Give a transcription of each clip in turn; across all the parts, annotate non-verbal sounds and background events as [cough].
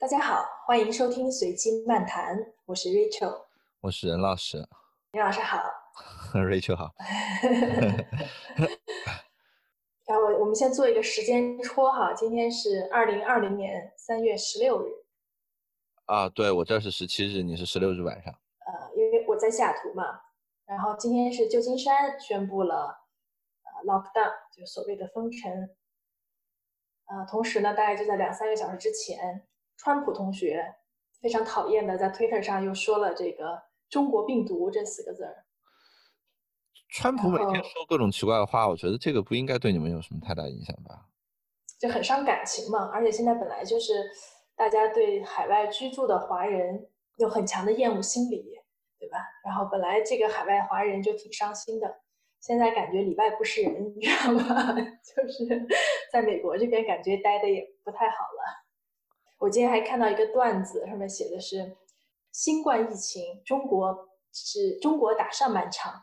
大家好，欢迎收听随机漫谈，我是 Rachel，我是任老师，任老师好，[laughs] Rachel 好。[laughs] 然后我们先做一个时间戳哈，今天是二零二零年三月十六日。啊，对我这是十七日，你是十六日晚上。呃，因为我在西雅图嘛，然后今天是旧金山宣布了呃 lockdown，就所谓的封城。呃，同时呢，大概就在两三个小时之前，川普同学非常讨厌的在 Twitter 上又说了这个“中国病毒”这四个字儿。川普每天说各种奇怪的话，我觉得这个不应该对你们有什么太大影响吧？就很伤感情嘛，而且现在本来就是大家对海外居住的华人有很强的厌恶心理，对吧？然后本来这个海外华人就挺伤心的。现在感觉里外不是人，你知道吗？[laughs] 就是在美国这边感觉待的也不太好了。我今天还看到一个段子，上面写的是：新冠疫情，中国是中国打上半场，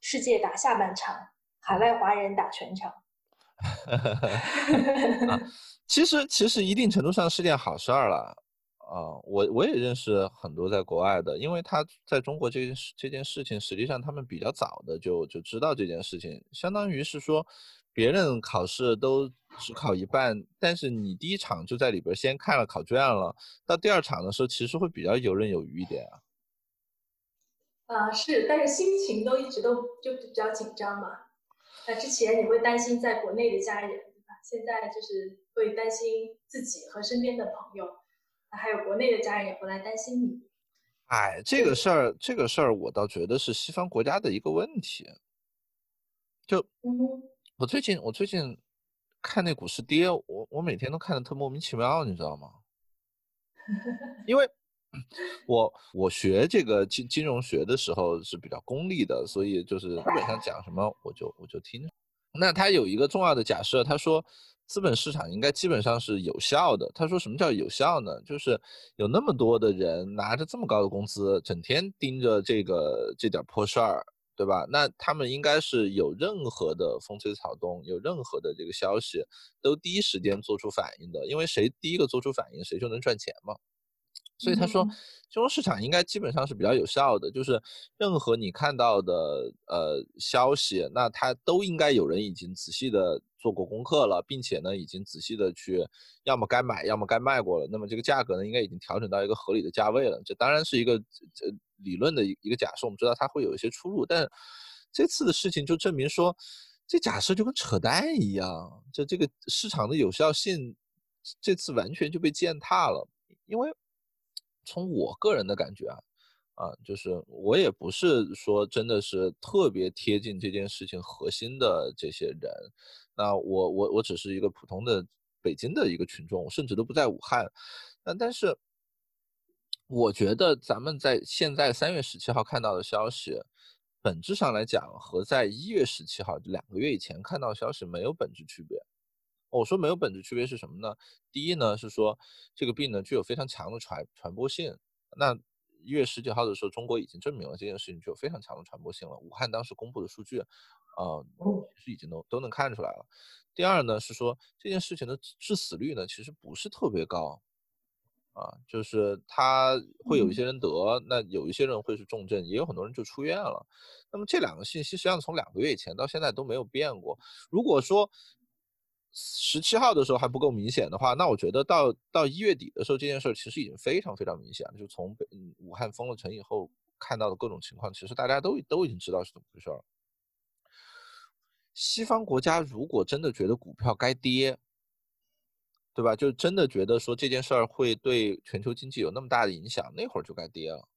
世界打下半场，海外华人打全场。其实，其实一定程度上是件好事儿了。啊，我我也认识很多在国外的，因为他在中国这件事这件事情，实际上他们比较早的就就知道这件事情，相当于是说，别人考试都只考一半，但是你第一场就在里边先看了考卷了，到第二场的时候其实会比较游刃有余一点啊。啊，是，但是心情都一直都就比较紧张嘛。那之前你会担心在国内的家人，对吧？现在就是会担心自己和身边的朋友。还有国内的家人也会来担心你。哎，这个事儿，这个事儿，我倒觉得是西方国家的一个问题。就，我最近我最近看那股市跌，我我每天都看的特莫名其妙，你知道吗？[laughs] 因为，我我学这个金金融学的时候是比较功利的，所以就是基本上讲什么我就我就听。那他有一个重要的假设，他说。资本市场应该基本上是有效的。他说：“什么叫有效呢？就是有那么多的人拿着这么高的工资，整天盯着这个这点破事儿，对吧？那他们应该是有任何的风吹草动，有任何的这个消息，都第一时间做出反应的。因为谁第一个做出反应，谁就能赚钱嘛。”所以他说，金融市场应该基本上是比较有效的，就是任何你看到的呃消息，那它都应该有人已经仔细的做过功课了，并且呢，已经仔细的去要么该买，要么该卖过了。那么这个价格呢，应该已经调整到一个合理的价位了。这当然是一个呃理论的一个假设，我们知道它会有一些出入，但这次的事情就证明说，这假设就跟扯淡一样，就这个市场的有效性这次完全就被践踏了，因为。从我个人的感觉啊，啊，就是我也不是说真的是特别贴近这件事情核心的这些人，那我我我只是一个普通的北京的一个群众，甚至都不在武汉，那但是我觉得咱们在现在三月十七号看到的消息，本质上来讲和在一月十七号两个月以前看到消息没有本质区别。我说没有本质区别是什么呢？第一呢是说这个病呢具有非常强的传传播性。那一月十九号的时候，中国已经证明了这件事情具有非常强的传播性了。武汉当时公布的数据，呃，其实已经都都能看出来了。第二呢是说这件事情的致死率呢其实不是特别高，啊，就是他会有一些人得，那有一些人会是重症，也有很多人就出院了。那么这两个信息实际上从两个月以前到现在都没有变过。如果说十七号的时候还不够明显的话，那我觉得到到一月底的时候，这件事其实已经非常非常明显了。就从北武汉封了城以后看到的各种情况，其实大家都都已经知道是怎么回事了。西方国家如果真的觉得股票该跌，对吧？就真的觉得说这件事儿会对全球经济有那么大的影响，那会儿就该跌了。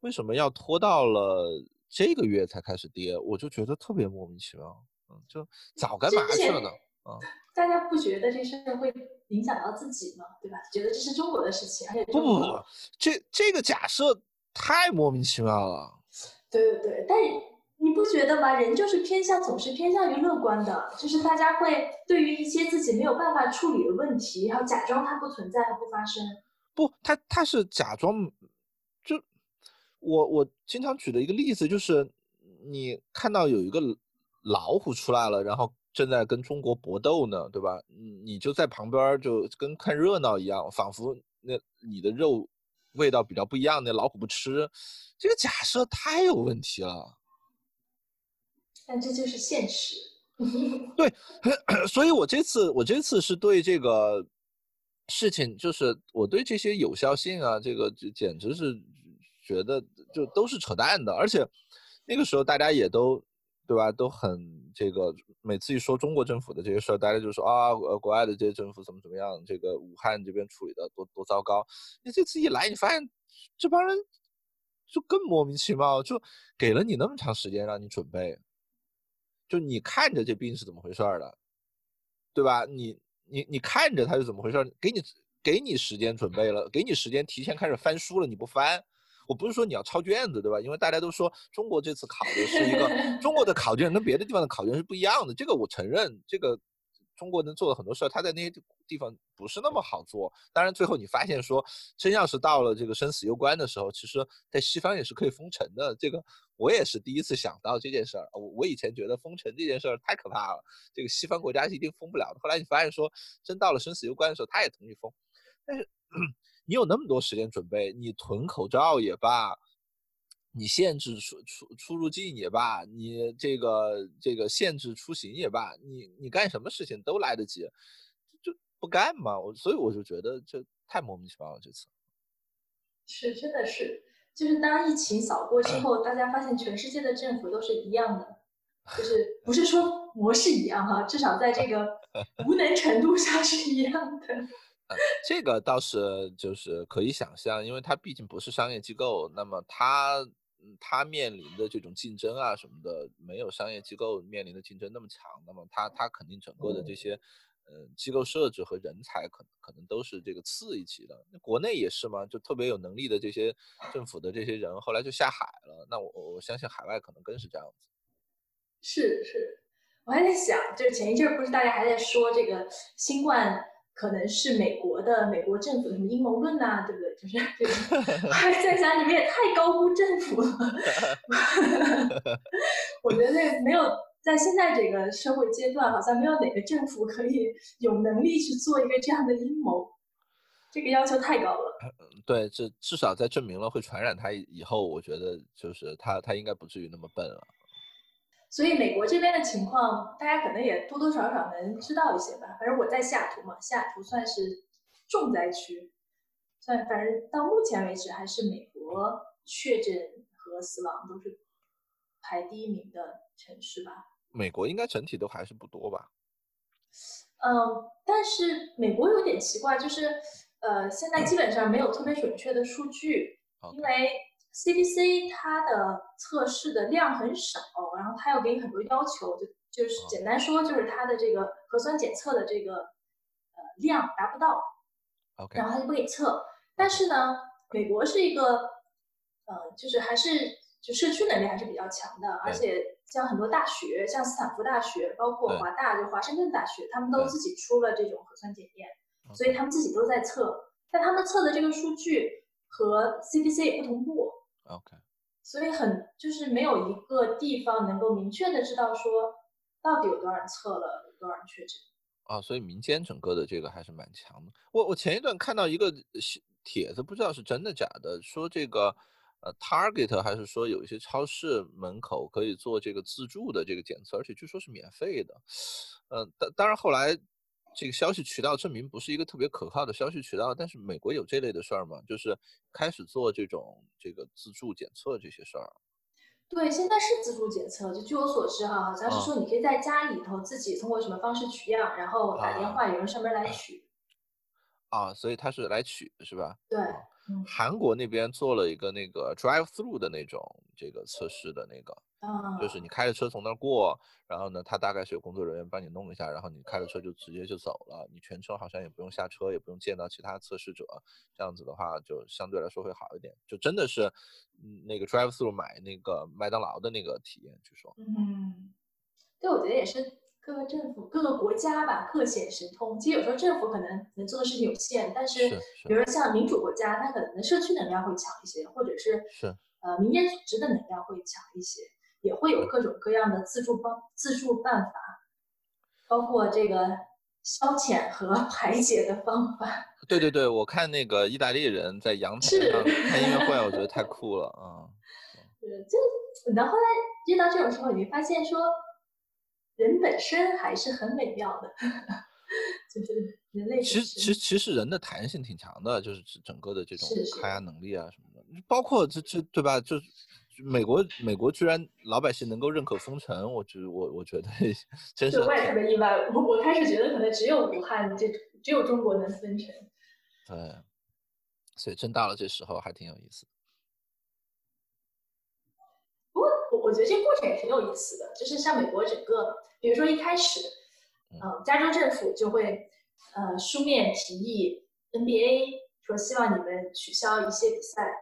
为什么要拖到了这个月才开始跌？我就觉得特别莫名其妙。嗯，就早干嘛去了呢。啊，大家不觉得这事儿会影响到自己吗？对吧？觉得这是中国的事情，而且不不不，这这个假设太莫名其妙了。对对对，但你不觉得吗？人就是偏向总是偏向于乐观的，就是大家会对于一些自己没有办法处理的问题，然后假装它不存在和不发生。不，他他是假装，就我我经常举的一个例子就是，你看到有一个老虎出来了，然后。正在跟中国搏斗呢，对吧？你就在旁边就跟看热闹一样，仿佛那你的肉味道比较不一样，那老虎不吃，这个假设太有问题了。但这就是现实。[laughs] 对，[coughs] 所以我这次我这次是对这个事情，就是我对这些有效性啊，这个就简直是觉得就都是扯淡的，而且那个时候大家也都对吧，都很这个每次一说中国政府的这些事儿，大家就说啊，呃，国外的这些政府怎么怎么样，这个武汉这边处理的多多糟糕。你这次一来，你发现这帮人就更莫名其妙，就给了你那么长时间让你准备。就你看着这病是怎么回事儿的，对吧？你你你看着它是怎么回事儿，给你给你时间准备了，给你时间提前开始翻书了，你不翻，我不是说你要抄卷子，对吧？因为大家都说中国这次考的是一个 [laughs] 中国的考卷跟别的地方的考卷是不一样的，这个我承认，这个中国能做的很多事儿，他在那些地方不是那么好做。当然最后你发现说，真要是到了这个生死攸关的时候，其实在西方也是可以封城的，这个。我也是第一次想到这件事儿，我我以前觉得封城这件事儿太可怕了，这个西方国家是一定封不了的。后来你发现说，真到了生死攸关的时候，他也同意封。但是你有那么多时间准备，你囤口罩也罢，你限制出出出入境也罢，你这个这个限制出行也罢，你你干什么事情都来得及，就不干嘛。我所以我就觉得这太莫名其妙了。这次是真的是。就是当疫情扫过之后，大家发现全世界的政府都是一样的，就是不是说模式一样哈，至少在这个无能程度上是一样的。[laughs] 这个倒是就是可以想象，因为它毕竟不是商业机构，那么它它面临的这种竞争啊什么的，没有商业机构面临的竞争那么强，那么它它肯定整个的这些。嗯，机构设置和人才可能可能都是这个次一级的。那国内也是吗？就特别有能力的这些政府的这些人，后来就下海了。那我我相信海外可能更是这样子。是是，我还在想，就是前一阵不是大家还在说这个新冠可能是美国的美国政府的什么阴谋论呐，对不对？就是这个，[laughs] 还在想你们也太高估政府了。[laughs] 我觉得那没有。在现在这个社会阶段，好像没有哪个政府可以有能力去做一个这样的阴谋，这个要求太高了。对，这至少在证明了会传染他以后，我觉得就是他他应该不至于那么笨了。所以美国这边的情况，大家可能也多多少少能知道一些吧。反正我在西雅图嘛，西雅图算是重灾区，算反正到目前为止还是美国确诊和死亡都是排第一名的城市吧。美国应该整体都还是不多吧？嗯，但是美国有点奇怪，就是呃，现在基本上没有特别准确的数据，[clears throat] 因为 CDC 它的测试的量很少，然后它要给你很多要求，就就是简单说就是它的这个核酸检测的这个呃量达不到，OK，然后它就不给测。但是呢，美国是一个呃，就是还是就社区能力还是比较强的，而且。像很多大学，像斯坦福大学，包括华大，就华盛顿大学，他们都自己出了这种核酸检验，所以他们自己都在测，但他们测的这个数据和 CDC 也不同步。OK，所以很就是没有一个地方能够明确的知道说到底有多少人测了，有多少人确诊。啊，所以民间整个的这个还是蛮强的。我我前一段看到一个帖子，不知道是真的假的，说这个。呃，Target 还是说有一些超市门口可以做这个自助的这个检测，而且据说是免费的。嗯，当当然后来这个消息渠道证明不是一个特别可靠的消息渠道，但是美国有这类的事儿吗？就是开始做这种这个自助检测这些事儿。对，现在是自助检测，就据我所知哈，好像是说你可以在家里头自己通过什么方式取样，然后打电话有人上门来取。啊，所以他是来取是吧？对。韩国那边做了一个那个 drive through 的那种这个测试的那个，就是你开着车从那儿过，然后呢，他大概是有工作人员帮你弄一下，然后你开着车就直接就走了，你全程好像也不用下车，也不用见到其他测试者，这样子的话就相对来说会好一点，就真的是，那个 drive through 买那个麦当劳的那个体验，据说。嗯，对，我觉得也是。各个政府、各个国家吧，各显神通。其实有时候政府可能能做的事情有限，但是比如说像民主国家，它可能社区能量会强一些，或者是是呃民间组织的能量会强一些，也会有各种各样的自助帮自助办法。包括这个消遣和 [laughs] 排解的方法。对对对，我看那个意大利人在阳台上 [laughs] 看音乐会，我觉得太酷了啊。对，就等到后来遇到这种时候，你会发现说，人本身还是很美妙的，[laughs] 就是人类。其实其实其实人的弹性挺强的，就是整个的这种抗压能力啊什么的，包括这这对吧？就美国美国居然老百姓能够认可封城，我觉我我觉得 [laughs] 真是。我也特别意外，我我开始觉得可能只有武汉这只有中国能封城。对，所以真到了这时候还挺有意思。不过我我觉得这个过程也挺有意思的，就是像美国整个，比如说一开始，嗯，加州政府就会呃书面提议 NBA 说希望你们取消一些比赛，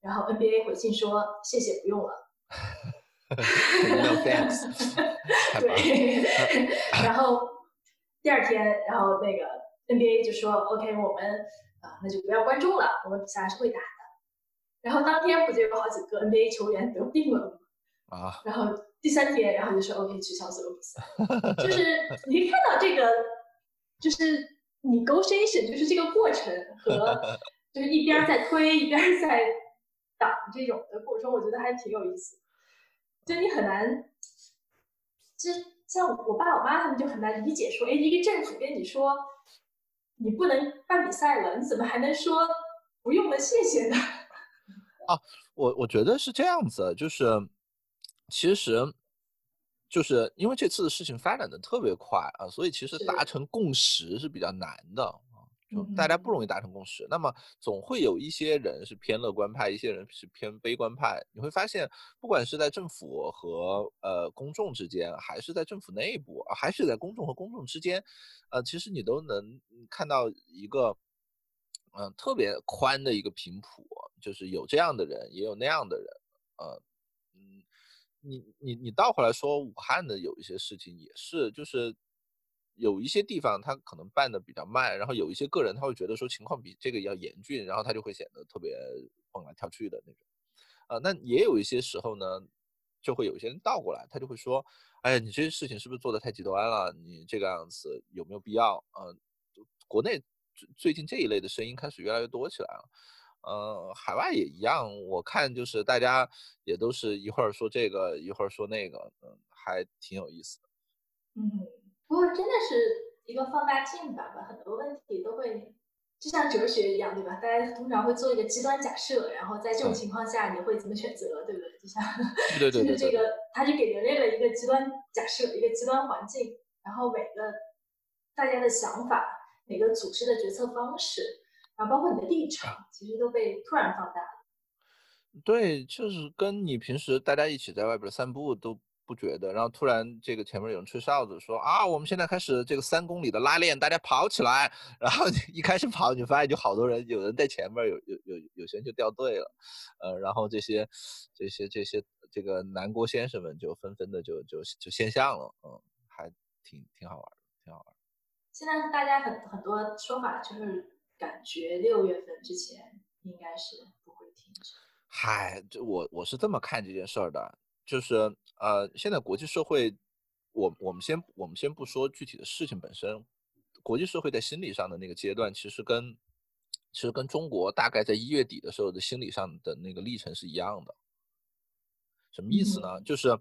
然后 NBA 回信说谢谢不用了。[laughs] No thanks。对，然后第二天，然后那个。NBA 就说 OK，我们啊那就不要观众了，我们比赛还是会打的。然后当天不就有好几个 NBA 球员得病了吗？啊。然后第三天，然后就说 OK 取消所有比赛。就是 [laughs] 你可以看到这个，就是 negotiation，就是这个过程和 [laughs] 就是一边在推一边在挡这种的过程，我觉得还挺有意思。就你很难，就像我爸我妈他们就很难理解说，哎，一个政府跟你说。你不能办比赛了，你怎么还能说不用了？谢谢呢？[laughs] 啊，我我觉得是这样子，就是其实就是因为这次的事情发展的特别快啊，所以其实达成共识是比较难的啊，就。大家不容易达成共识，那么总会有一些人是偏乐观派，一些人是偏悲观派。你会发现，不管是在政府和呃公众之间，还是在政府内部，还是在公众和公众之间，呃，其实你都能看到一个嗯特别宽的一个频谱，就是有这样的人，也有那样的人。呃，嗯，你你你倒回来说，武汉的有一些事情也是，就是。有一些地方他可能办的比较慢，然后有一些个人他会觉得说情况比这个要严峻，然后他就会显得特别蹦来跳去的那种。啊，那也有一些时候呢，就会有一些人倒过来，他就会说，哎呀，你这些事情是不是做的太极端了？你这个样子有没有必要？啊，国内最最近这一类的声音开始越来越多起来了。呃，海外也一样，我看就是大家也都是一会儿说这个，一会儿说那个，嗯，还挺有意思的。嗯。不过真的是一个放大镜吧，把很多问题都会，就像哲学一样，对吧？大家通常会做一个极端假设，然后在这种情况下你会怎么选择，对不对？就像，对对对就是这个，他就给人类了一个极端假设，一个极端环境，然后每个大家的想法，每个组织的决策方式，然后包括你的立场，其实都被突然放大了。对，就是跟你平时大家一起在外边散步都。不觉得，然后突然这个前面有人吹哨子说啊，我们现在开始这个三公里的拉练，大家跑起来。然后一开始跑，你发现就好多人，有人在前面，有有有有些人就掉队了，呃，然后这些这些这些这个南郭先生们就纷纷的就就就现象了，嗯，还挺挺好玩的，挺好玩。现在大家很很多说法就是感觉六月份之前应该是不会停止。嗨，这我我是这么看这件事儿的。就是呃，现在国际社会，我我们先我们先不说具体的事情本身，国际社会在心理上的那个阶段，其实跟其实跟中国大概在一月底的时候的心理上的那个历程是一样的。什么意思呢？就是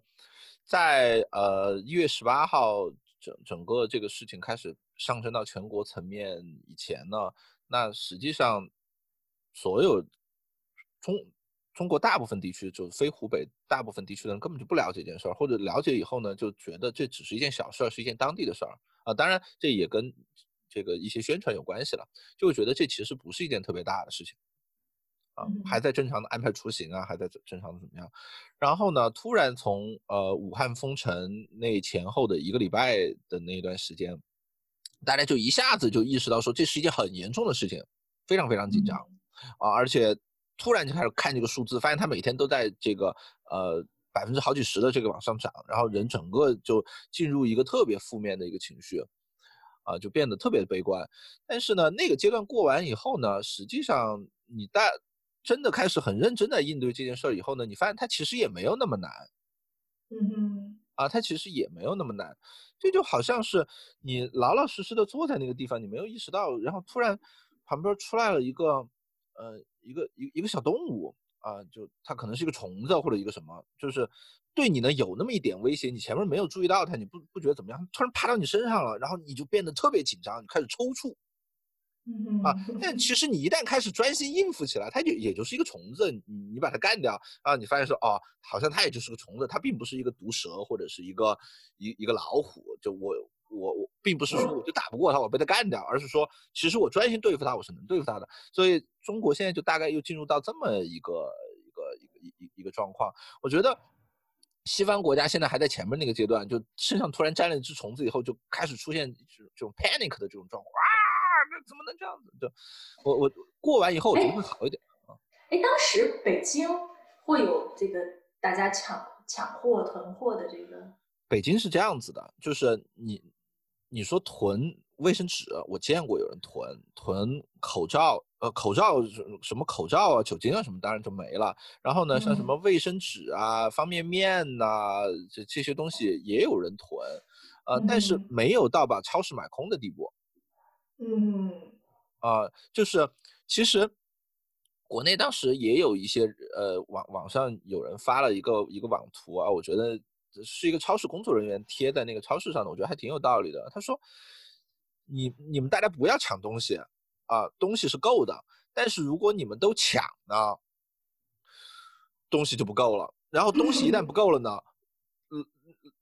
在呃一月十八号整整个这个事情开始上升到全国层面以前呢，那实际上所有中。中国大部分地区，就非湖北大部分地区的人根本就不了解这件事儿，或者了解以后呢，就觉得这只是一件小事儿，是一件当地的事儿啊。当然，这也跟这个一些宣传有关系了，就会觉得这其实不是一件特别大的事情啊，还在正常的安排出行啊，还在正常的怎么样。然后呢，突然从呃武汉封城那前后的一个礼拜的那段时间，大家就一下子就意识到说这是一件很严重的事情，非常非常紧张啊，而且。突然就开始看这个数字，发现它每天都在这个呃百分之好几十的这个往上涨，然后人整个就进入一个特别负面的一个情绪，啊，就变得特别悲观。但是呢，那个阶段过完以后呢，实际上你大真的开始很认真的应对这件事儿以后呢，你发现它其实也没有那么难。嗯哼，啊，它其实也没有那么难。这就好像是你老老实实的坐在那个地方，你没有意识到，然后突然旁边出来了一个，呃，一个一一个小动物啊，就它可能是一个虫子或者一个什么，就是对你呢有那么一点威胁，你前面没有注意到它，你不不觉得怎么样，突然爬到你身上了，然后你就变得特别紧张，你开始抽搐。啊，但其实你一旦开始专心应付起来，它就也就是一个虫子，你你把它干掉啊，你发现说哦，好像它也就是个虫子，它并不是一个毒蛇或者是一个一一个老虎，就我我我并不是说我就打不过它，我被它干掉，而是说其实我专心对付它，我是能对付它的。所以中国现在就大概又进入到这么一个一个一个一一个状况，我觉得西方国家现在还在前面那个阶段，就身上突然沾了一只虫子以后，就开始出现这这种 panic 的这种状况。怎么能这样子？就我我过完以后，我觉得会好一点啊。哎，当时北京会有这个大家抢抢货囤货的这个？北京是这样子的，就是你你说囤卫生纸，我见过有人囤囤口罩，呃，口罩什么口罩啊、酒精啊什么，当然就没了。然后呢，像什么卫生纸啊、方便面呐，这这些东西也有人囤，呃，但是没有到把超市买空的地步。嗯，啊，就是其实国内当时也有一些呃网网上有人发了一个一个网图啊，我觉得是一个超市工作人员贴在那个超市上的，我觉得还挺有道理的。他说：“你你们大家不要抢东西啊，东西是够的，但是如果你们都抢呢，东西就不够了。然后东西一旦不够了呢，嗯，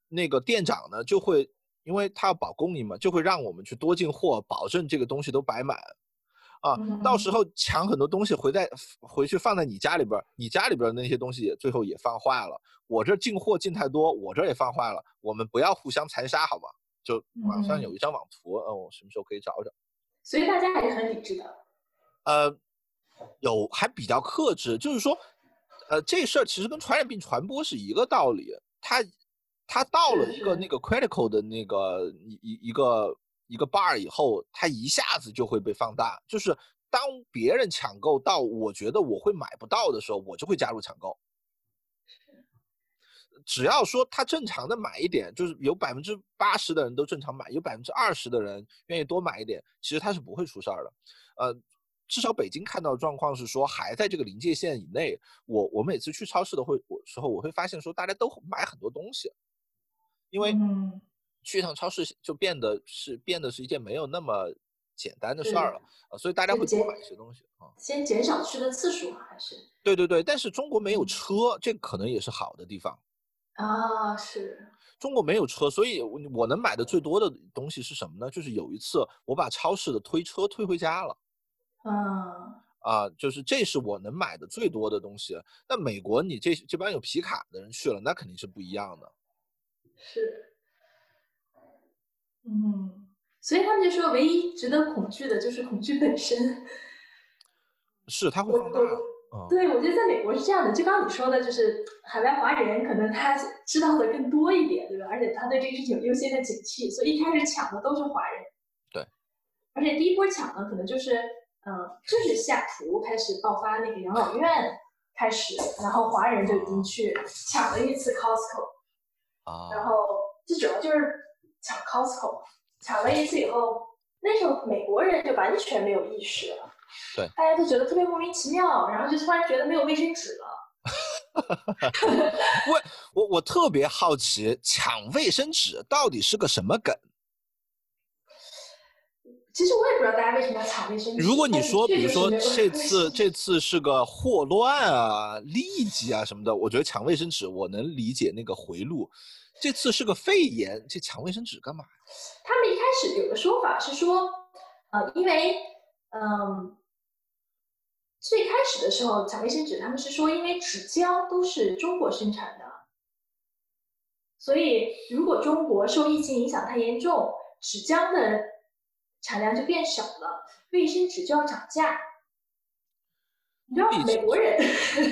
那个店长呢就会。”因为他要保供应嘛，就会让我们去多进货，保证这个东西都摆满，啊，到时候抢很多东西回在回去放在你家里边，你家里边那些东西最后也放坏了。我这进货进太多，我这也放坏了。我们不要互相残杀，好吗？就网上有一张网图，嗯，我什么时候可以找找？所以大家还是很理智的。呃，有还比较克制，就是说，呃，这事儿其实跟传染病传播是一个道理，它。它到了一个那个 critical 的那个一一一个一个 bar 以后，它一下子就会被放大。就是当别人抢购到我觉得我会买不到的时候，我就会加入抢购。只要说他正常的买一点，就是有百分之八十的人都正常买，有百分之二十的人愿意多买一点，其实他是不会出事儿的。呃，至少北京看到的状况是说还在这个临界线以内。我我每次去超市的会我时候，我会发现说大家都买很多东西。因为去一趟超市就变得是变得是一件没有那么简单的事儿了啊，所以大家会多买一些东西啊。先减少去的次数还是？对对对，但是中国没有车，这可能也是好的地方啊。是中国没有车，所以我能买的最多的东西是什么呢？就是有一次我把超市的推车推回家了。啊啊，就是这是我能买的最多的东西。那美国你这这帮有皮卡的人去了，那肯定是不一样的。是，嗯，所以他们就说，唯一值得恐惧的就是恐惧本身。是，他会放大。对，我觉得在美国是这样的，就刚刚你说的，就是海外华人可能他知道的更多一点，对吧？而且他对这个事情有优先的警惕，所以一开始抢的都是华人。对。而且第一波抢的可能就是，嗯，就是下图开始爆发那个养老院开始，然后华人就已经去抢了一次 Costco。然后就主要就是抢 Costco，抢了一次以后，那时候美国人就完全没有意识了，对，大家都觉得特别莫名其妙，然后就突然觉得没有卫生纸了。[laughs] 我我我特别好奇，抢卫生纸到底是个什么梗？其实我也不知道大家为什么要抢卫生纸。如果你说，比如说这次这次是个霍乱啊、痢疾啊什么的，我觉得抢卫生纸我能理解那个回路。这次是个肺炎，这抢卫生纸干嘛？他们一开始有个说法是说，呃，因为嗯，最开始的时候抢卫生纸，他们是说因为纸浆都是中国生产的，所以如果中国受疫情影响太严重，纸浆的。产量就变少了，卫生纸就要涨价。你知道美国人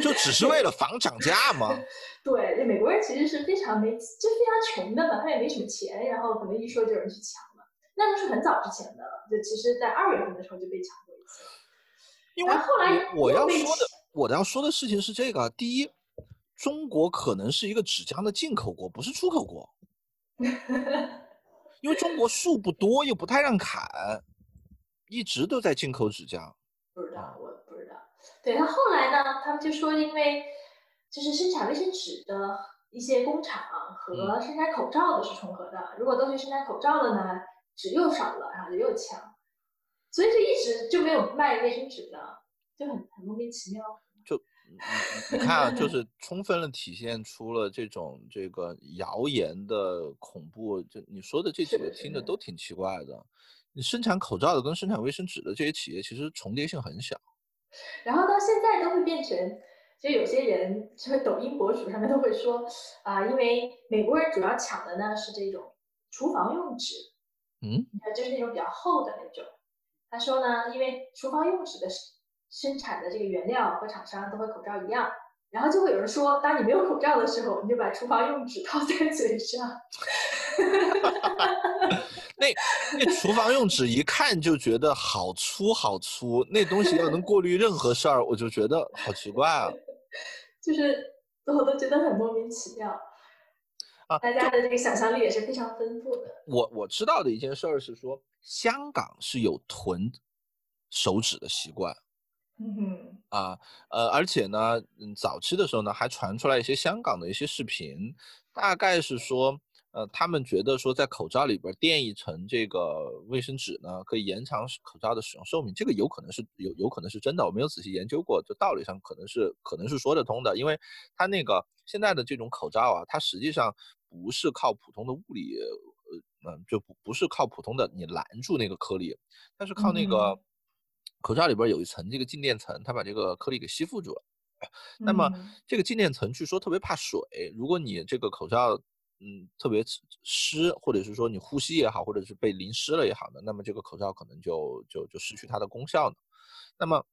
就只是为了防涨价吗？[laughs] 对，美国人其实是非常没，就非常穷的嘛，他也没什么钱，然后可能一说就有人去抢了。那都是很早之前的了，就其实在二月份的时候就被抢过一次。因为后来我要说的，我要说的事情是这个：第一，中国可能是一个纸浆的进口国，不是出口国。[laughs] 因为中国树不多，又不太让砍，一直都在进口纸浆。不知道，我不知道。对他后来呢，他们就说，因为就是生产卫生纸的一些工厂和生产口罩的是重合的，如果都去生产口罩了呢，纸又少了，然后就又抢，所以就一直就没有卖卫生纸的，就很很莫名其妙。你看啊，就是充分的体现出了这种这个谣言的恐怖。就你说的这几个听着都挺奇怪的。你生产口罩的跟生产卫生纸的这些企业其实重叠性很小。然后到现在都会变成，就有些人就是抖音博主上面都会说啊，因为美国人主要抢的呢是这种厨房用纸，嗯，就是那种比较厚的那种。他说呢，因为厨房用纸的。生产的这个原料和厂商都和口罩一样，然后就会有人说，当你没有口罩的时候，你就把厨房用纸套在嘴上。[laughs] 那那厨房用纸一看就觉得好粗好粗，那东西要能过滤任何事儿，我就觉得好奇怪啊。[laughs] 就是我都觉得很莫名其妙啊！大家的这个想象力也是非常丰富的。我我知道的一件事儿是说，香港是有囤手纸的习惯。嗯啊，呃，而且呢，嗯，早期的时候呢，还传出来一些香港的一些视频，大概是说，呃，他们觉得说在口罩里边垫一层这个卫生纸呢，可以延长口罩的使用寿命，这个有可能是有有可能是真的，我没有仔细研究过，就道理上可能是可能是说得通的，因为它那个现在的这种口罩啊，它实际上不是靠普通的物理，呃，嗯，就不不是靠普通的你拦住那个颗粒，它是靠那个。口罩里边有一层这个静电层，它把这个颗粒给吸附住了。那么这个静电层据说特别怕水，如果你这个口罩嗯特别湿，或者是说你呼吸也好，或者是被淋湿了也好呢，那么这个口罩可能就就就失去它的功效了。那么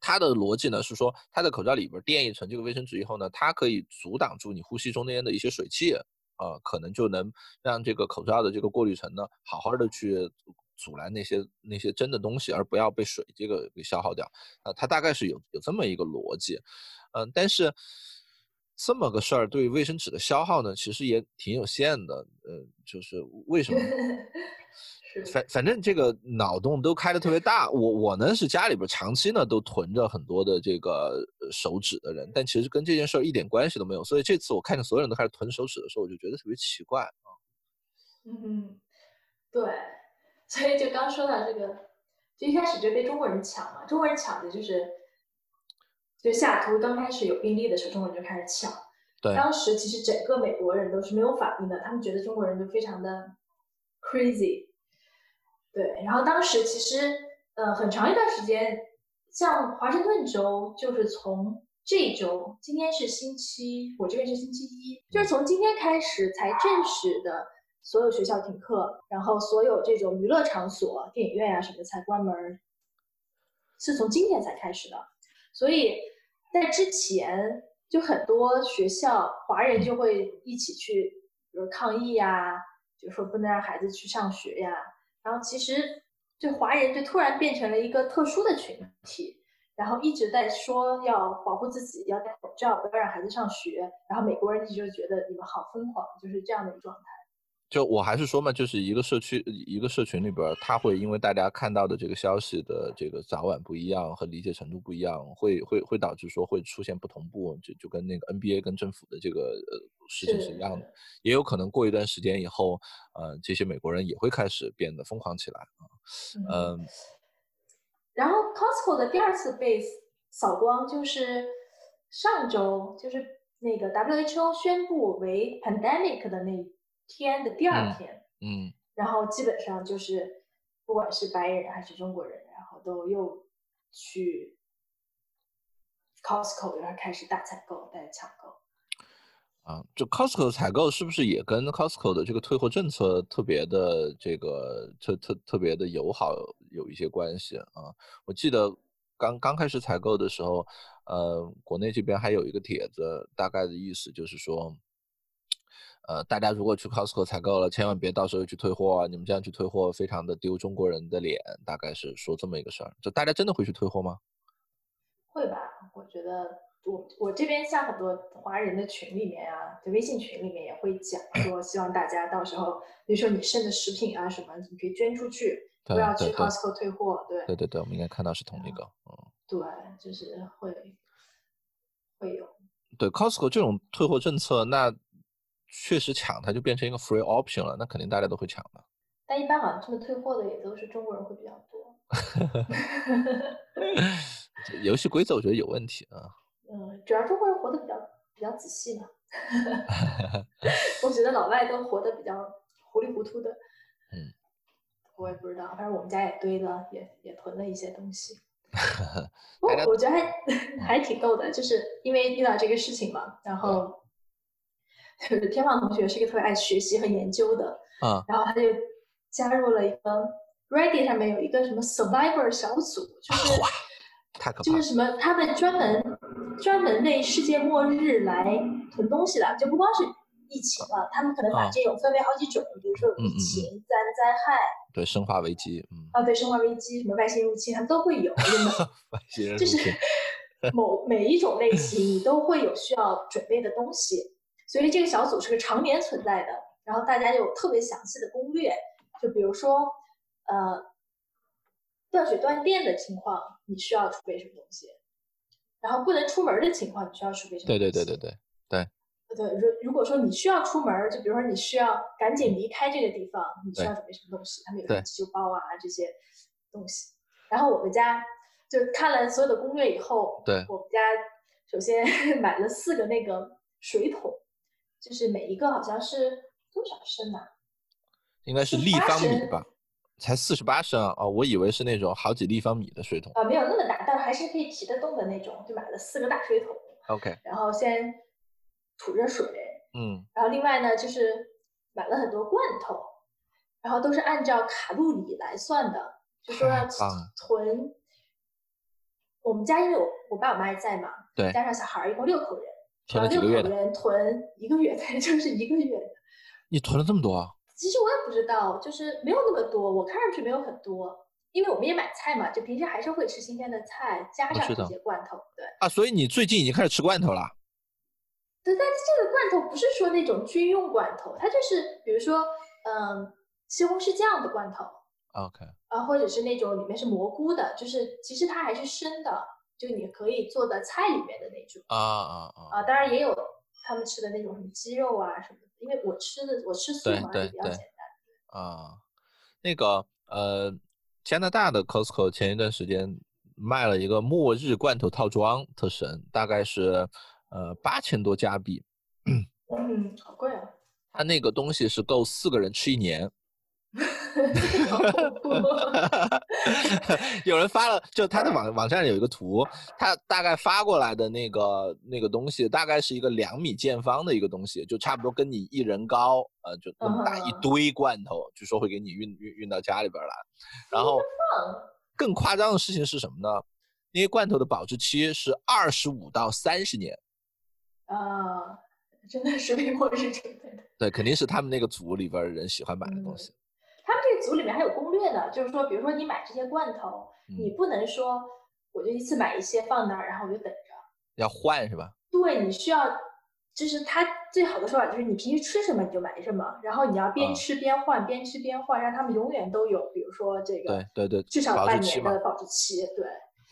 它的逻辑呢是说，它的口罩里边垫一层这个卫生纸以后呢，它可以阻挡住你呼吸中间的一些水汽，呃，可能就能让这个口罩的这个过滤层呢好好的去。阻拦那些那些真的东西，而不要被水这个给消耗掉啊，它大概是有有这么一个逻辑，嗯，但是这么个事儿对卫生纸的消耗呢，其实也挺有限的，嗯，就是为什么？[laughs] 反反正这个脑洞都开的特别大，我我呢是家里边长期呢都囤着很多的这个手纸的人，但其实跟这件事儿一点关系都没有，所以这次我看见所有人都开始囤手纸的时候，我就觉得特别奇怪啊。嗯，对。所以就刚说到这个，就一开始就被中国人抢嘛。中国人抢的就是，就下图刚开始有病例的时候，中国人就开始抢。对。当时其实整个美国人都是没有反应的，他们觉得中国人就非常的 crazy。对。然后当时其实，呃，很长一段时间，像华盛顿州，就是从这周，今天是星期，我这边是星期一，就是从今天开始才正式的。所有学校停课，然后所有这种娱乐场所、电影院啊什么才关门，是从今天才开始的。所以在之前，就很多学校华人就会一起去，比如抗议呀，就说不能让孩子去上学呀。然后其实就华人就突然变成了一个特殊的群体，然后一直在说要保护自己，要戴口罩，不要让孩子上学。然后美国人一直就觉得你们好疯狂，就是这样的一个状态。就我还是说嘛，就是一个社区一个社群里边，他会因为大家看到的这个消息的这个早晚不一样和理解程度不一样，会会会导致说会出现不同步，就就跟那个 NBA 跟政府的这个呃事情是一样的，也有可能过一段时间以后，呃，这些美国人也会开始变得疯狂起来啊，嗯。然后 Costco 的第二次被扫光就是上周，就是那个 WHO 宣布为 pandemic 的那。天的第二天，嗯，然后基本上就是，不管是白人还是中国人，然后都又去 Costco，然后开始大采购、大抢购。啊，就 Costco 的采购是不是也跟 Costco 的这个退货政策特别的这个特特特别的友好有一些关系啊？我记得刚刚开始采购的时候，呃，国内这边还有一个帖子，大概的意思就是说。呃，大家如果去 Costco 采购了，千万别到时候去退货啊！你们这样去退货，非常的丢中国人的脸。大概是说这么一个事儿，就大家真的会去退货吗？会吧，我觉得我我这边像很多华人的群里面啊，在微信群里面也会讲 [clears throat] 说，希望大家到时候，比如说你剩的食品啊什么，你可以捐出去，不要去 Costco 退货。对对对对，我们应该看到是同一个，嗯，对，就是会会有。对 Costco 这种退货政策，那确实抢它就变成一个 free option 了，那肯定大家都会抢的。但一般好像这么退货的也都是中国人会比较多。[laughs] 游戏规则我觉得有问题啊。[laughs] 嗯，主要中国人活得比较比较仔细嘛。[laughs] 我觉得老外都活得比较糊里糊涂的。嗯，我也不知道，反正我们家也堆了，也也囤了一些东西。我我觉得还还挺逗的，就是因为遇到这个事情嘛，然后就是天放同学是一个特别爱学习和研究的，嗯，然后他就加入了一个 Reddit 上面有一个什么 Survivor 小组，就是太可怕，就是什么他们专门。专门为世界末日来囤东西的，就不光是疫情了，他们可能把这种分为好几种，比如说有疫情、自然灾害，对，生化危机，嗯，啊，对，生化危机，什么外星入侵，他们都会有，[laughs] 外星人就是某每一种类型，你都会有需要准备的东西，所以这个小组是个常年存在的，然后大家有特别详细的攻略，就比如说，呃，断水断电的情况，你需要储备什么东西？然后不能出门的情况，你需要储备什么？对对对对对对。对，如如果说你需要出门，就比如说你需要赶紧离开这个地方，你需要准备什么东西？他们有急救包啊这些东西。然后我们家就看了所有的攻略以后，对，我们家首先 [laughs] 买了四个那个水桶，就是每一个好像是多少升啊？应该是立方米吧。才四十八升啊！我以为是那种好几立方米的水桶啊，没有那么大，但还是可以提得动的那种。就买了四个大水桶，OK。然后先储着水，嗯。然后另外呢，就是买了很多罐头，然后都是按照卡路里来算的，就说要囤。我们家因为我我爸我妈也在嘛，对，加上小孩一共六口人，囤了几个月人囤一个月，[laughs] 就是一个月。你囤了这么多？其实我也不知道，就是没有那么多，我看上去没有很多，因为我们也买菜嘛，就平时还是会吃新鲜的菜，加上这些罐头，对啊，所以你最近已经开始吃罐头了。对，但是这个罐头不是说那种军用罐头，它就是比如说，嗯，西红柿酱的罐头，OK，啊，或者是那种里面是蘑菇的，就是其实它还是生的，就你可以做的菜里面的那种啊啊啊，啊，当然也有他们吃的那种什么鸡肉啊什么。因为我吃的我吃素嘛，比较简单。啊，那个呃，加拿大的 Costco 前一段时间卖了一个末日罐头套装，特神，大概是呃八千多加币。嗯，好贵啊！它那个东西是够四个人吃一年。[laughs] [laughs] 有人发了，就他的网网站有一个图，他大概发过来的那个那个东西，大概是一个两米见方的一个东西，就差不多跟你一人高，呃，就那么大一堆罐头，据说会给你运运运到家里边来。然后更夸张的事情是什么呢？那些罐头的保质期是二十五到三十年。啊，真的是被末日准备的。对，肯定是他们那个组里边人喜欢买的东西。组里面还有攻略呢，就是说，比如说你买这些罐头，你不能说我就一次买一些放那儿，然后我就等着，要换是吧？对，你需要，就是他最好的说法就是你平时吃什么你就买什么，然后你要边吃边换，边吃边换，让他们永远都有，比如说这个，对对对，至少半年的保质期，对。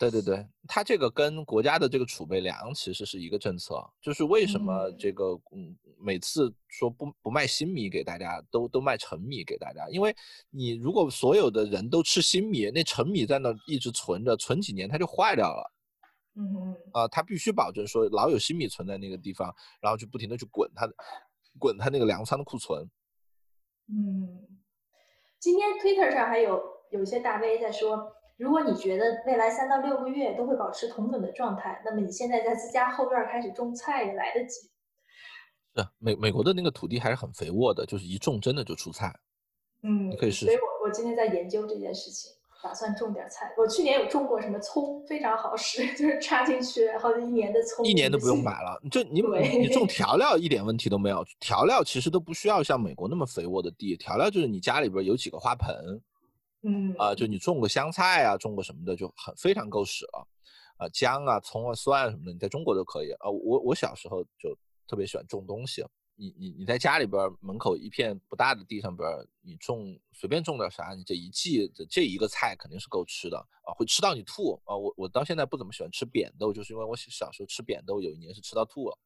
对对对，它这个跟国家的这个储备粮其实是一个政策，就是为什么这个嗯每次说不不卖新米给大家，都都卖陈米给大家，因为你如果所有的人都吃新米，那陈米在那一直存着，存几年它就坏掉了。嗯啊，它必须保证说老有新米存在那个地方，然后就不停的去滚它，滚它那个粮仓的库存。嗯，今天 Twitter 上还有有一些大 V 在说。如果你觉得未来三到六个月都会保持同等的状态，那么你现在在自家后院开始种菜也来得及。是美美国的那个土地还是很肥沃的，就是一种真的就出菜。嗯，你可以试。试所以我我今天在研究这件事情，打算种点菜。我去年有种过什么葱，非常好使，[laughs] 就是插进去，然后一年的葱，一年都不用买了。就你 [laughs] 你种调料一点问题都没有，调料其实都不需要像美国那么肥沃的地，调料就是你家里边有几个花盆。嗯啊，就你种个香菜啊，种个什么的就很非常够使了，啊姜啊、葱啊、蒜什么的，你在中国都可以啊。我我小时候就特别喜欢种东西。你你你在家里边门口一片不大的地上边，你种随便种点啥，你这一季的这一个菜肯定是够吃的啊，会吃到你吐啊！我我到现在不怎么喜欢吃扁豆，就是因为我小时候吃扁豆有一年是吃到吐了。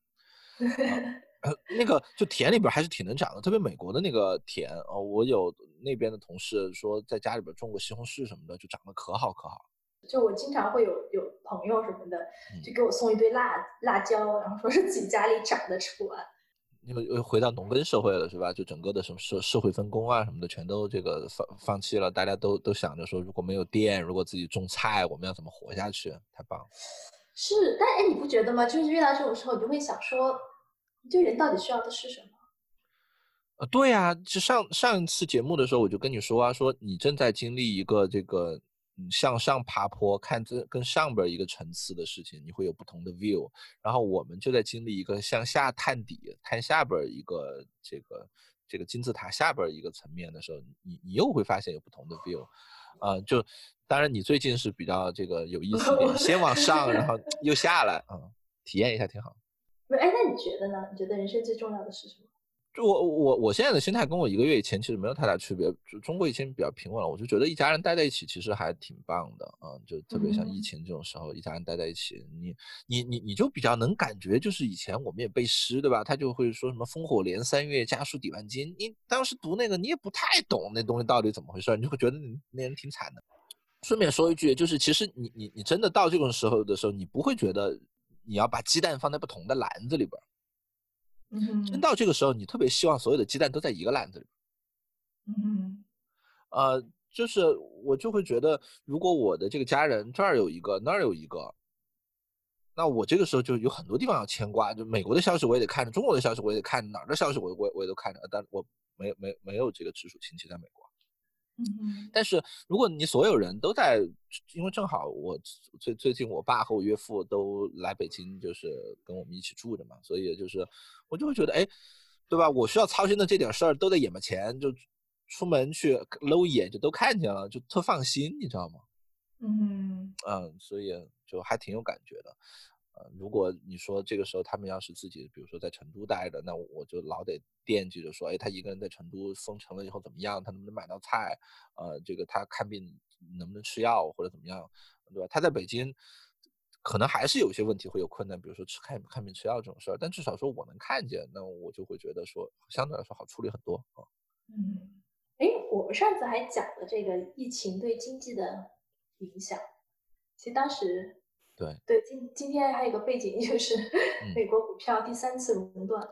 [laughs] 那个就田里边还是挺能长的，特别美国的那个田啊，我有那边的同事说在家里边种个西红柿什么的，就长得可好可好。就我经常会有有朋友什么的，就给我送一堆辣辣椒，然后说是自己家里长的，吃不完。又又回到农耕社会了，是吧？就整个的什么社社会分工啊什么的，全都这个放放弃了。大家都都想着说，如果没有电，如果自己种菜，我们要怎么活下去？太棒了。是，但哎，你不觉得吗？就是遇到这种时候，你就会想说，就人到底需要的是什么？呃，对呀，就上上一次节目的时候，我就跟你说啊，说你正在经历一个这个。向上爬坡，看这跟上边一个层次的事情，你会有不同的 view。然后我们就在经历一个向下探底，探下边一个这个这个金字塔下边一个层面的时候，你你又会发现有不同的 view。啊，就当然你最近是比较这个有意思一点，先往上，然后又下来，啊，体验一下挺好。[laughs] 不哎，那你觉得呢？你觉得人生最重要的是什么？就我我我现在的心态跟我一个月以前其实没有太大区别。就中国以前比较平稳了，我就觉得一家人待在一起其实还挺棒的啊。就特别像疫情这种时候，一家人待在一起，你你你你就比较能感觉，就是以前我们也背诗对吧？他就会说什么烽火连三月，家书抵万金。你当时读那个，你也不太懂那东西到底怎么回事，你就会觉得那人挺惨的。顺便说一句，就是其实你你你真的到这种时候的时候，你不会觉得你要把鸡蛋放在不同的篮子里边。真到这个时候，你特别希望所有的鸡蛋都在一个篮子里。嗯，呃，就是我就会觉得，如果我的这个家人这儿有一个，那儿有一个，那我这个时候就有很多地方要牵挂。就美国的消息我也得看着，中国的消息我也得看，哪儿的消息我我我也都看着。但我没没没有这个直属亲戚在美国。嗯，但是如果你所有人都在，因为正好我最最近我爸和我岳父都来北京，就是跟我们一起住着嘛，所以就是我就会觉得，哎，对吧？我需要操心的这点事儿都在眼巴前，就出门去搂一眼就都看见了，就特放心，你知道吗？嗯嗯，所以就还挺有感觉的。如果你说这个时候他们要是自己，比如说在成都待着，那我就老得惦记着说，哎，他一个人在成都封城了以后怎么样？他能不能买到菜？呃，这个他看病能不能吃药或者怎么样，对吧？他在北京可能还是有些问题会有困难，比如说吃看看病吃药这种事儿，但至少说我能看见，那我就会觉得说相对来说好处理很多啊。嗯，哎，我们上次还讲了这个疫情对经济的影响，其实当时。对对，今今天还有个背景，就是美国股票第三次熔断，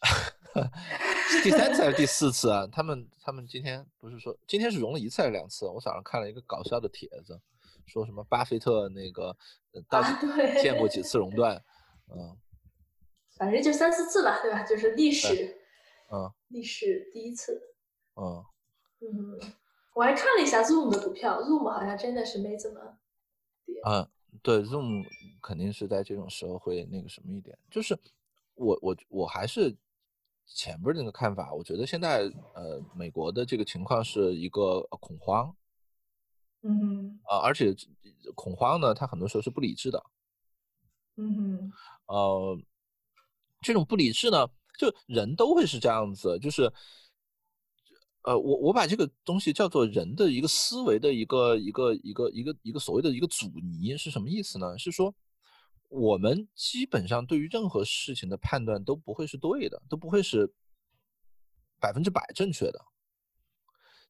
[laughs] 第三次还是第四次啊？他们他们今天不是说今天是熔了一次还是两次？我早上看了一个搞笑的帖子，说什么巴菲特那个到底见过几次熔断？嗯，[laughs] 反正就三四次吧，对吧？就是历史，嗯，历史第一次，嗯嗯，我还看了一下 Zoom 的股票，Zoom 好像真的是没怎么跌，嗯。对，Zoom 肯定是在这种时候会那个什么一点，就是我我我还是前边那个看法，我觉得现在呃美国的这个情况是一个恐慌，嗯，啊，而且恐慌呢，它很多时候是不理智的，嗯哼，呃，这种不理智呢，就人都会是这样子，就是。呃，我我把这个东西叫做人的一个思维的一个一个一个一个一个所谓的一个阻尼是什么意思呢？是说我们基本上对于任何事情的判断都不会是对的，都不会是百分之百正确的。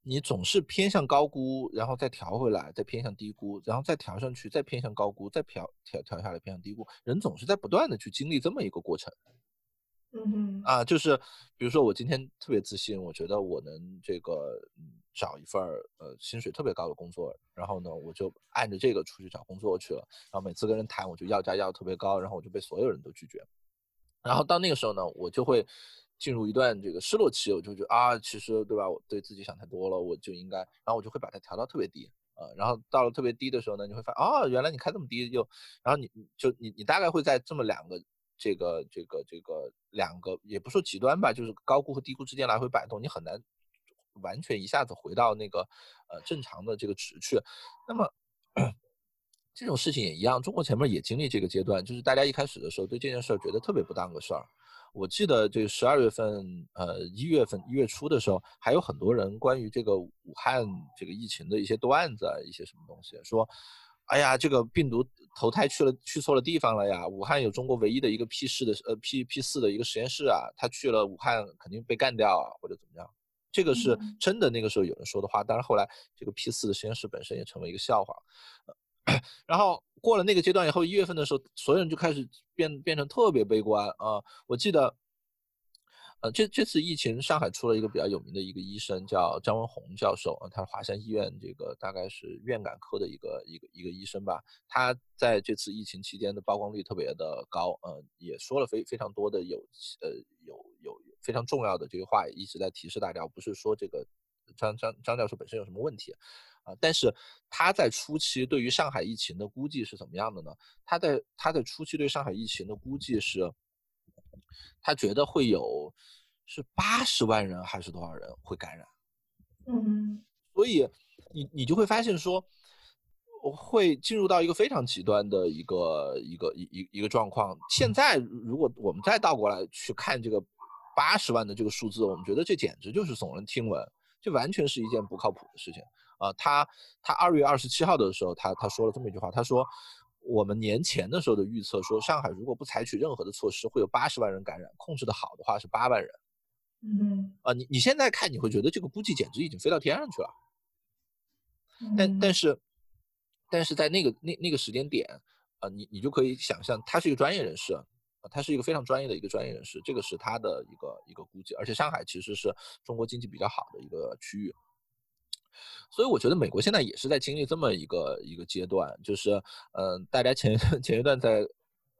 你总是偏向高估，然后再调回来，再偏向低估，然后再调上去，再偏向高估，再调调调下来偏向低估。人总是在不断的去经历这么一个过程。嗯啊，就是比如说我今天特别自信，我觉得我能这个找一份呃薪水特别高的工作，然后呢我就按着这个出去找工作去了，然后每次跟人谈我就要价要特别高，然后我就被所有人都拒绝，然后到那个时候呢我就会进入一段这个失落期，我就觉得啊其实对吧我对自己想太多了，我就应该，然后我就会把它调到特别低啊，然后到了特别低的时候呢你会发现哦原来你开这么低又，然后你就你你大概会在这么两个。这个这个这个两个也不说极端吧，就是高估和低估之间来回摆动，你很难完全一下子回到那个呃正常的这个值去。那么 [clears throat] 这种事情也一样，中国前面也经历这个阶段，就是大家一开始的时候对这件事儿觉得特别不当个事儿。我记得这十二月份，呃，一月份一月初的时候，还有很多人关于这个武汉这个疫情的一些段子，一些什么东西，说，哎呀，这个病毒投胎去了去错了地方了呀！武汉有中国唯一的一个 P 四的呃 P P 四的一个实验室啊，他去了武汉肯定被干掉啊，或者怎么样？这个是真的，那个时候有人说的话。但是后来这个 P 四的实验室本身也成为一个笑话。然后过了那个阶段以后，一月份的时候，所有人就开始变变成特别悲观啊！我记得，呃，这这次疫情，上海出了一个比较有名的一个医生，叫张文宏教授啊，他是华山医院这个大概是院感科的一个一个一个医生吧。他在这次疫情期间的曝光率特别的高，呃，也说了非非常多的有呃有有非常重要的这个话，一直在提示大家，不是说这个张张张教授本身有什么问题。啊，但是他在初期对于上海疫情的估计是怎么样的呢？他在他在初期对上海疫情的估计是，他觉得会有是八十万人还是多少人会感染？嗯，所以你你就会发现说，会进入到一个非常极端的一个一个一一一个状况。现在如果我们再倒过来去看这个八十万的这个数字，我们觉得这简直就是耸人听闻，这完全是一件不靠谱的事情。啊，他他二月二十七号的时候，他他说了这么一句话，他说，我们年前的时候的预测说，上海如果不采取任何的措施，会有八十万人感染，控制的好的话是八万人。嗯，啊，你你现在看你会觉得这个估计简直已经飞到天上去了。但但是，但是在那个那那个时间点，啊，你你就可以想象，他是一个专业人士，啊，他是一个非常专业的一个专业人士，这个是他的一个一个估计，而且上海其实是中国经济比较好的一个区域。所以我觉得美国现在也是在经历这么一个一个阶段，就是，嗯，大家前前一段在，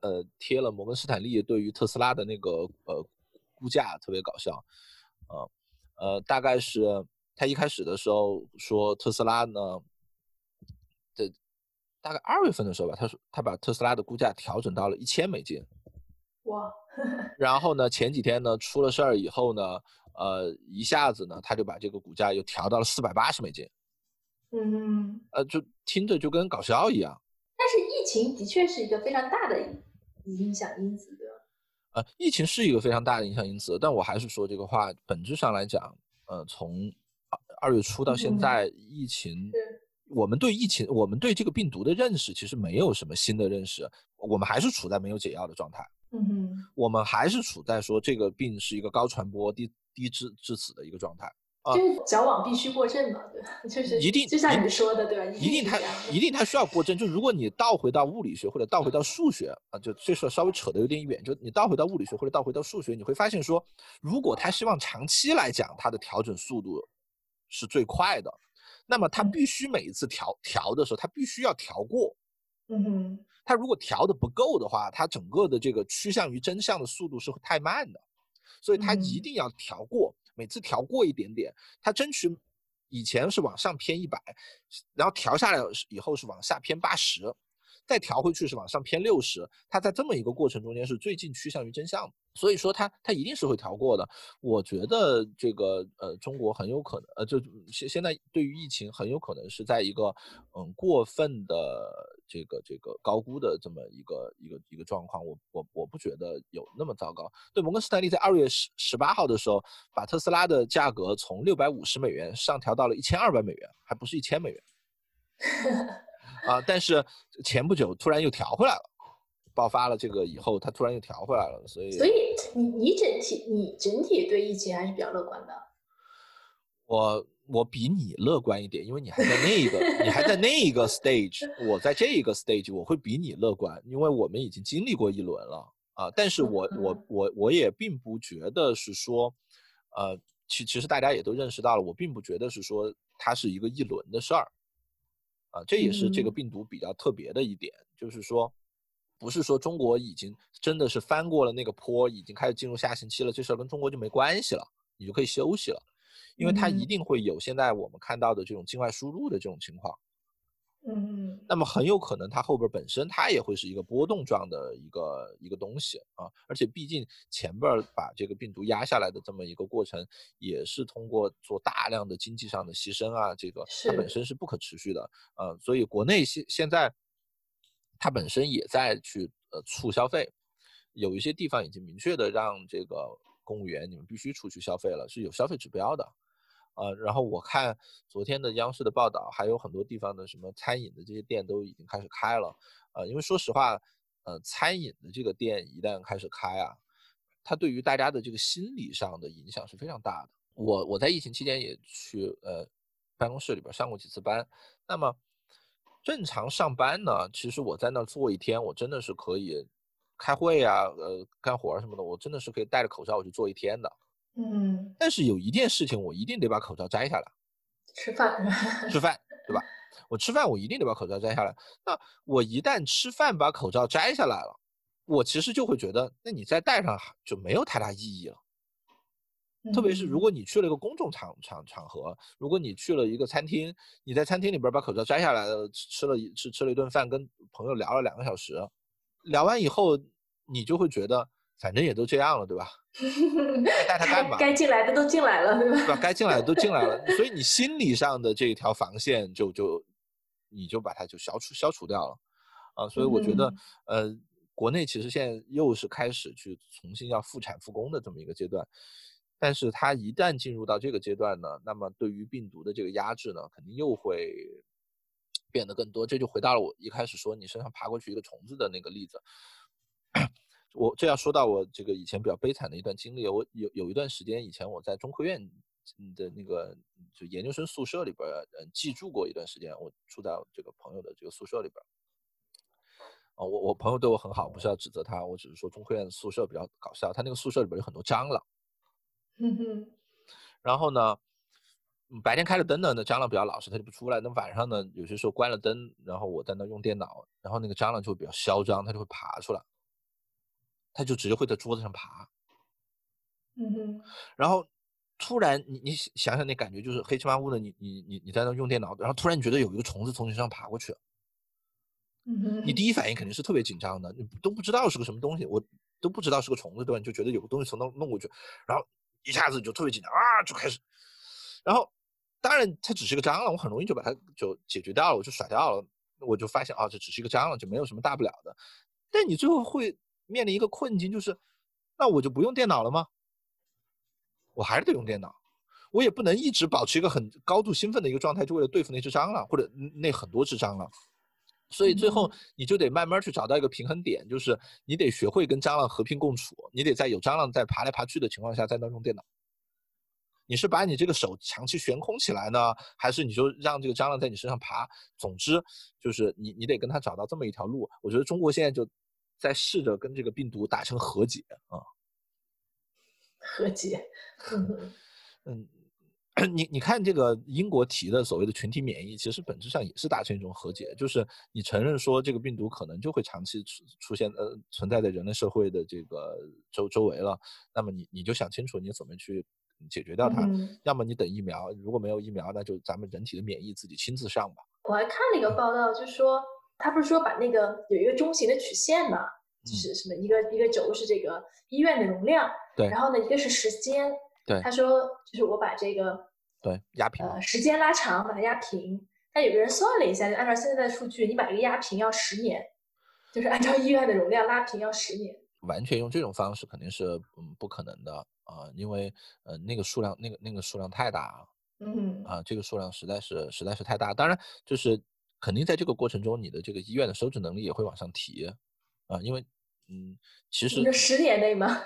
呃，贴了摩根斯坦利对于特斯拉的那个呃估价，特别搞笑，呃，呃，大概是他一开始的时候说特斯拉呢，这大概二月份的时候吧，他说他把特斯拉的估价调整到了一千美金，哇，[laughs] 然后呢，前几天呢出了事儿以后呢。呃，一下子呢，他就把这个股价又调到了四百八十美金。嗯，呃，就听着就跟搞笑一样。但是疫情的确是一个非常大的影响因子，对吧？呃，疫情是一个非常大的影响因子，但我还是说这个话，本质上来讲，呃，从二月初到现在，疫情，我们对疫情，我们对这个病毒的认识其实没有什么新的认识，我们还是处在没有解药的状态。嗯哼，我们还是处在说这个病是一个高传播低。低致致死的一个状态啊，就是矫枉必须过正嘛，对吧？就是一定，就像你说的，对吧？一定它一定它需要过正。就如果你倒回到物理学或者倒回到数学啊，就这事稍微扯得有点远。就你倒回到物理学或者倒回到数学，你会发现说，如果他希望长期来讲它的调整速度是最快的，那么他必须每一次调调的时候，他必须要调过。嗯哼，他如果调的不够的话，它整个的这个趋向于真相的速度是太慢的。所以它一定要调过，每次调过一点点，它争取以前是往上偏一百，然后调下来以后是往下偏八十，再调回去是往上偏六十，它在这么一个过程中间是最近趋向于真相的。所以说它它一定是会调过的，我觉得这个呃中国很有可能呃就现现在对于疫情很有可能是在一个嗯过分的这个这个高估的这么一个一个一个状况，我我我不觉得有那么糟糕。对，摩根斯坦利在二月十十八号的时候把特斯拉的价格从六百五十美元上调到了一千二百美元，还不是一千美元 [laughs] 啊，但是前不久突然又调回来了。爆发了这个以后，它突然又调回来了，所以所以你你整体你整体对疫情还是比较乐观的。我我比你乐观一点，因为你还在那一个你还在那一个 stage，我在这一个 stage，我会比你乐观，因为我们已经经历过一轮了啊。但是我我我我也并不觉得是说，呃，其其实大家也都认识到了，我并不觉得是说它是一个一轮的事儿啊。这也是这个病毒比较特别的一点，就是说。不是说中国已经真的是翻过了那个坡，已经开始进入下行期了，这事儿跟中国就没关系了，你就可以休息了，因为它一定会有现在我们看到的这种境外输入的这种情况，嗯，那么很有可能它后边本身它也会是一个波动状的一个一个东西啊，而且毕竟前边把这个病毒压下来的这么一个过程，也是通过做大量的经济上的牺牲啊，这个它本身是不可持续的，呃，所以国内现现在。它本身也在去呃促消费，有一些地方已经明确的让这个公务员你们必须出去消费了，是有消费指标的。呃，然后我看昨天的央视的报道，还有很多地方的什么餐饮的这些店都已经开始开了。呃，因为说实话，呃，餐饮的这个店一旦开始开啊，它对于大家的这个心理上的影响是非常大的。我我在疫情期间也去呃办公室里边上过几次班。那么正常上班呢，其实我在那坐一天，我真的是可以开会啊，呃，干活什么的，我真的是可以戴着口罩我去做一天的。嗯，但是有一件事情，我一定得把口罩摘下来。吃饭，[laughs] 吃饭，对吧？我吃饭，我一定得把口罩摘下来。那我一旦吃饭把口罩摘下来了，我其实就会觉得，那你再戴上就没有太大意义了。特别是如果你去了一个公众场场场合，如果你去了一个餐厅，你在餐厅里边把口罩摘下来了，吃了一吃吃了一顿饭，跟朋友聊了两个小时，聊完以后，你就会觉得。反正也都这样了，对吧？[laughs] 带他干嘛？该进来的都进来了，对吧？对吧？该进来的都进来了，所以你心理上的这一条防线就就，你就把它就消除消除掉了，啊，所以我觉得，呃，国内其实现在又是开始去重新要复产复工的这么一个阶段，但是它一旦进入到这个阶段呢，那么对于病毒的这个压制呢，肯定又会变得更多。这就回到了我一开始说你身上爬过去一个虫子的那个例子。我这要说到我这个以前比较悲惨的一段经历，我有有一段时间以前我在中科院的那个就研究生宿舍里边，嗯，寄住过一段时间，我住在这个朋友的这个宿舍里边。啊，我我朋友对我很好，不是要指责他，我只是说中科院宿舍比较搞笑，他那个宿舍里边有很多蟑螂。嗯哼。然后呢，白天开了灯呢，那蟑螂比较老实，它就不出来。那晚上呢，有些时候关了灯，然后我在那用电脑，然后那个蟑螂就会比较嚣张，它就会爬出来。他就直接会在桌子上爬，嗯哼，然后突然你你想想那感觉就是黑漆麻乌的，你你你你在那用电脑，然后突然你觉得有一个虫子从你身上爬过去，嗯哼，你第一反应肯定是特别紧张的，你都不知道是个什么东西，我都不知道是个虫子对吧？你就觉得有个东西从那弄过去，然后一下子就特别紧张啊，就开始，然后当然它只是个蟑螂，我很容易就把它就解决掉了，我就甩掉了，我就发现啊这只是一个蟑螂，就没有什么大不了的，但你最后会。面临一个困境，就是，那我就不用电脑了吗？我还是得用电脑，我也不能一直保持一个很高度兴奋的一个状态，就为了对付那只蟑螂或者那很多只蟑螂。所以最后你就得慢慢去找到一个平衡点，就是你得学会跟蟑螂和平共处，你得在有蟑螂在爬来爬去的情况下在那用电脑。你是把你这个手长期悬空起来呢，还是你就让这个蟑螂在你身上爬？总之就是你你得跟他找到这么一条路。我觉得中国现在就。在试着跟这个病毒达成和解啊，和解，嗯，[laughs] [coughs] 你你看这个英国提的所谓的群体免疫，其实本质上也是达成一种和解，就是你承认说这个病毒可能就会长期出出现呃存在在人类社会的这个周周围了，那么你你就想清楚你怎么去解决掉它，要么你等疫苗，如果没有疫苗，那就咱们人体的免疫自己亲自上吧。我还看了一个报道，就说。他不是说把那个有一个中型的曲线嘛，就是什么一个一个轴是这个医院的容量，对，然后呢一个是时间，对，他说就是我把这个对压平，呃时间拉长把它压平，但有个人算了一下，就按照现在的数据，你把这个压平要十年，就是按照医院的容量拉平要十年，完全用这种方式肯定是嗯不可能的啊，因为呃那个数量那个那个数量太大了，嗯。啊这个数量实在是实在是太大，当然就是。肯定在这个过程中，你的这个医院的收治能力也会往上提，啊，因为，嗯，其实十年内吗？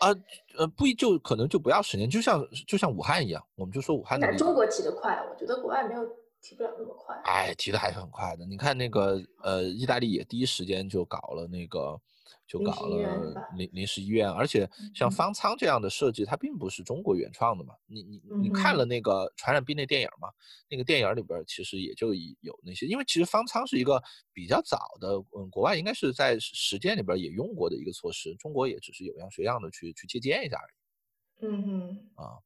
啊，呃，不一就可能就不要十年，就像就像武汉一样，我们就说武汉的。中国提得快，我觉得国外没有提不了那么快。哎，提的还是很快的。你看那个，呃，意大利也第一时间就搞了那个。就搞了临临时医院，而且像方舱这样的设计，它并不是中国原创的嘛。你你你看了那个传染病那电影吗？那个电影里边其实也就有那些，因为其实方舱是一个比较早的，嗯，国外应该是在实践里边也用过的一个措施，中国也只是有样学样的去去借鉴一下而已。嗯嗯啊。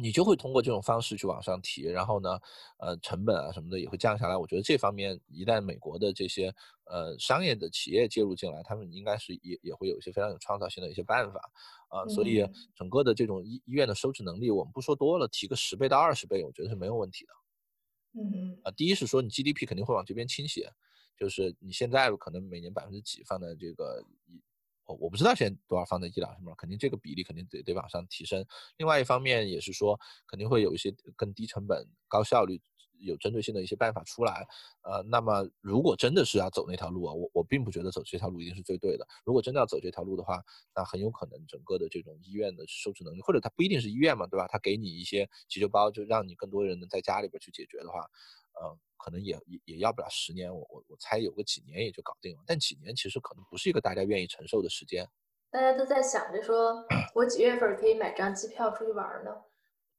你就会通过这种方式去往上提，然后呢，呃，成本啊什么的也会降下来。我觉得这方面一旦美国的这些呃商业的企业介入进来，他们应该是也也会有一些非常有创造性的一些办法啊。所以整个的这种医医院的收治能力，我们不说多了，提个十倍到二十倍，我觉得是没有问题的。嗯啊，第一是说你 GDP 肯定会往这边倾斜，就是你现在可能每年百分之几放在这个医，我不知道现在多少放在医疗上面，肯定这个比例肯定得得往上提升。另外一方面也是说，肯定会有一些更低成本、高效率。有针对性的一些办法出来，呃，那么如果真的是要走那条路啊，我我并不觉得走这条路一定是最对的。如果真的要走这条路的话，那很有可能整个的这种医院的收治能力，或者它不一定是医院嘛，对吧？它给你一些急救包，就让你更多人能在家里边去解决的话，呃，可能也也也要不了十年，我我我猜有个几年也就搞定了。但几年其实可能不是一个大家愿意承受的时间。大家都在想着说，[clears throat] 我几月份可以买张机票出去玩呢？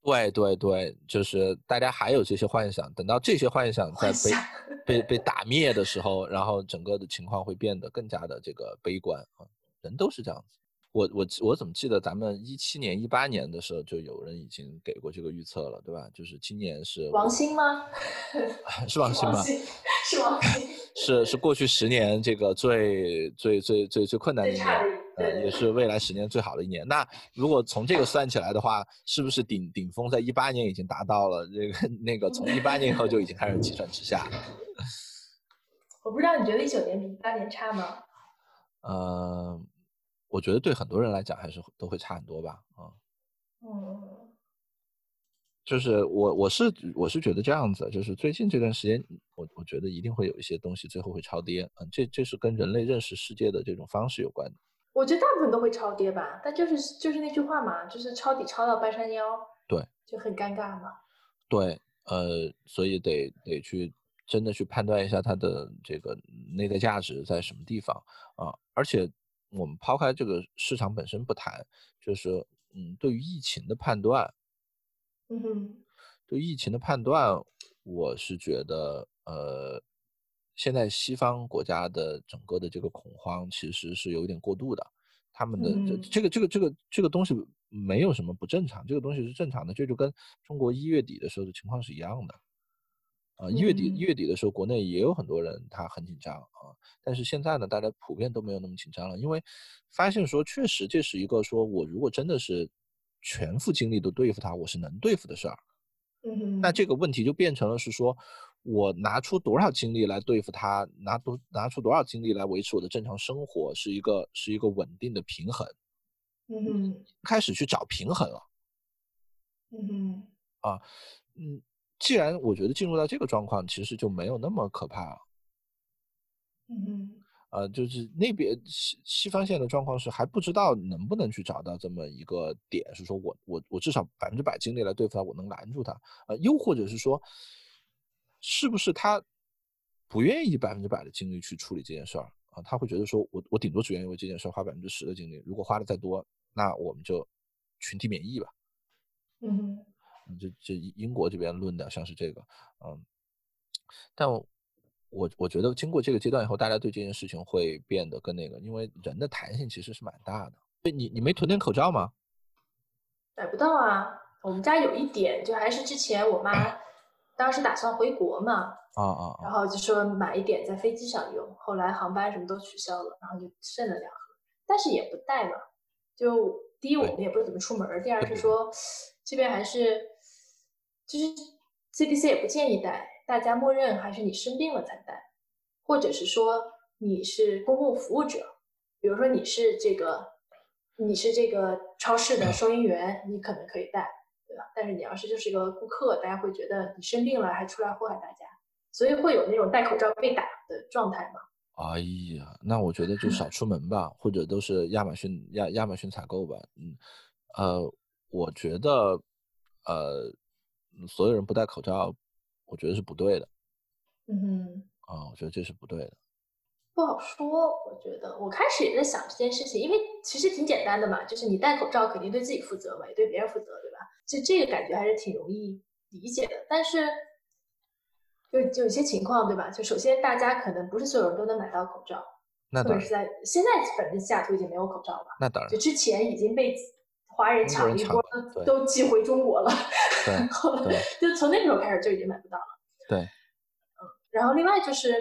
对对对，就是大家还有这些幻想，等到这些幻想在被被被打灭的时候，然后整个的情况会变得更加的这个悲观啊。人都是这样子。我我我怎么记得咱们一七年、一八年的时候就有人已经给过这个预测了，对吧？就是今年是王兴吗？[laughs] 是王兴吗？[laughs] 是王兴。是 [laughs] 是过去十年这个最最最最最困难的一年。呃，也是未来十年最好的一年。那如果从这个算起来的话，是不是顶顶峰在一八年已经达到了？这个那个从一八年以后就已经开始急转直下。[laughs] 我不知道你觉得一九年比一八年差吗？呃，我觉得对很多人来讲还是都会差很多吧。啊，嗯，就是我我是我是觉得这样子，就是最近这段时间，我我觉得一定会有一些东西最后会超跌。嗯，这这是跟人类认识世界的这种方式有关的。我觉得大部分都会超跌吧，但就是就是那句话嘛，就是抄底抄到半山腰，对，就很尴尬嘛。对，呃，所以得得去真的去判断一下它的这个内在价值在什么地方啊。而且我们抛开这个市场本身不谈，就是嗯，对于疫情的判断，嗯哼，对疫情的判断，我是觉得呃。现在西方国家的整个的这个恐慌其实是有一点过度的，他们的这这个这个这个这个东西没有什么不正常，这个东西是正常的，这就跟中国一月底的时候的情况是一样的。啊，一月底一月底的时候，国内也有很多人他很紧张啊，但是现在呢，大家普遍都没有那么紧张了，因为发现说确实这是一个说我如果真的是全副精力都对付他，我是能对付的事儿。嗯，那这个问题就变成了是说。我拿出多少精力来对付他，拿多拿出多少精力来维持我的正常生活，是一个是一个稳定的平衡。嗯，开始去找平衡了。嗯，啊，嗯，既然我觉得进入到这个状况，其实就没有那么可怕了。嗯，呃，就是那边西西方现在的状况是还不知道能不能去找到这么一个点，是说我我我至少百分之百精力来对付他，我能拦住他。呃，又或者是说。是不是他不愿意百分之百的精力去处理这件事儿啊？他会觉得说，我我顶多只愿意为这件事花百分之十的精力，如果花的再多，那我们就群体免疫吧。嗯，这这英国这边论的像是这个，嗯，但我我觉得经过这个阶段以后，大家对这件事情会变得更那个，因为人的弹性其实是蛮大的。你你没囤点口罩吗？买不到啊，我们家有一点，就还是之前我妈。当时打算回国嘛，啊啊，然后就说买一点在飞机上用，后来航班什么都取消了，然后就剩了两盒，但是也不带嘛。就第一我们也不怎么出门，第二是说这边还是就是 CDC 也不建议带，大家默认还是你生病了才带，或者是说你是公共服务者，比如说你是这个你是这个超市的收银员，你可能可以带。对吧？但是你要是就是一个顾客，大家会觉得你生病了还出来祸害大家，所以会有那种戴口罩被打的状态吗？哎呀，那我觉得就少出门吧，或者都是亚马逊亚亚马逊采购吧。嗯，呃，我觉得，呃，所有人不戴口罩，我觉得是不对的。嗯哼。啊，我觉得这是不对的。不好说，我觉得我开始也在想这件事情，因为其实挺简单的嘛，就是你戴口罩肯定对自己负责嘛，也对别人负责，对吧？就这个感觉还是挺容易理解的。但是，就就有些情况，对吧？就首先大家可能不是所有人都能买到口罩，那或者是在现在反正西雅图已经没有口罩了，那当然，就之前已经被华人抢一波，都寄回中国了，[laughs] 对，就从那个时候开始就已经买不到了，对，嗯，然后另外就是。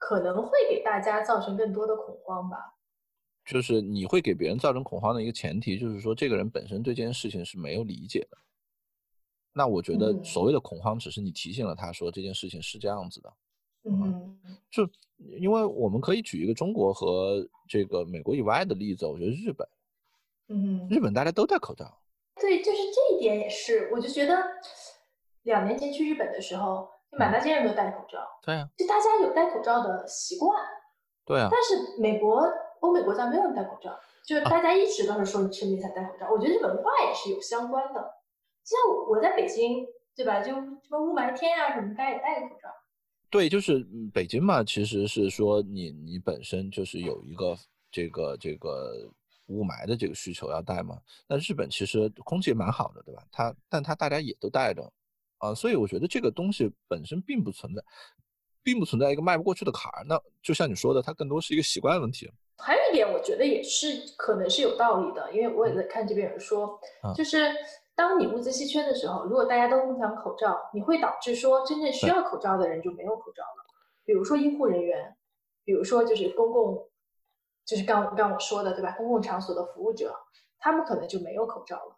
可能会给大家造成更多的恐慌吧。就是你会给别人造成恐慌的一个前提，就是说这个人本身对这件事情是没有理解的。那我觉得所谓的恐慌，只是你提醒了他说这件事情是这样子的。嗯，就因为我们可以举一个中国和这个美国以外的例子，我觉得日本，嗯，日本大家都戴口罩。对，就是这一点也是，我就觉得两年前去日本的时候，就满大街人都戴口罩。对啊，就大家有戴口罩的习惯。对啊。但是美国、欧美国家没有人戴口罩，就是大家一直都是说你生病才戴口罩。我觉得这文化也是有相关的。像我在北京，对吧？就什么雾霾天啊什么，大家也戴个口罩。对，就是北京嘛，其实是说你你本身就是有一个这个这个雾霾的这个需求要戴嘛。那日本其实空气也蛮好的，对吧？它但它大家也都戴着啊，所以我觉得这个东西本身并不存在，并不存在一个迈不过去的坎儿。那就像你说的，它更多是一个习惯问题。还有一点，我觉得也是可能是有道理的，因为我也在看这边有人说，就是。当你物资稀缺的时候，如果大家都共享口罩，你会导致说真正需要口罩的人就没有口罩了。比如说医护人员，比如说就是公共，就是刚刚我说的对吧？公共场所的服务者，他们可能就没有口罩了。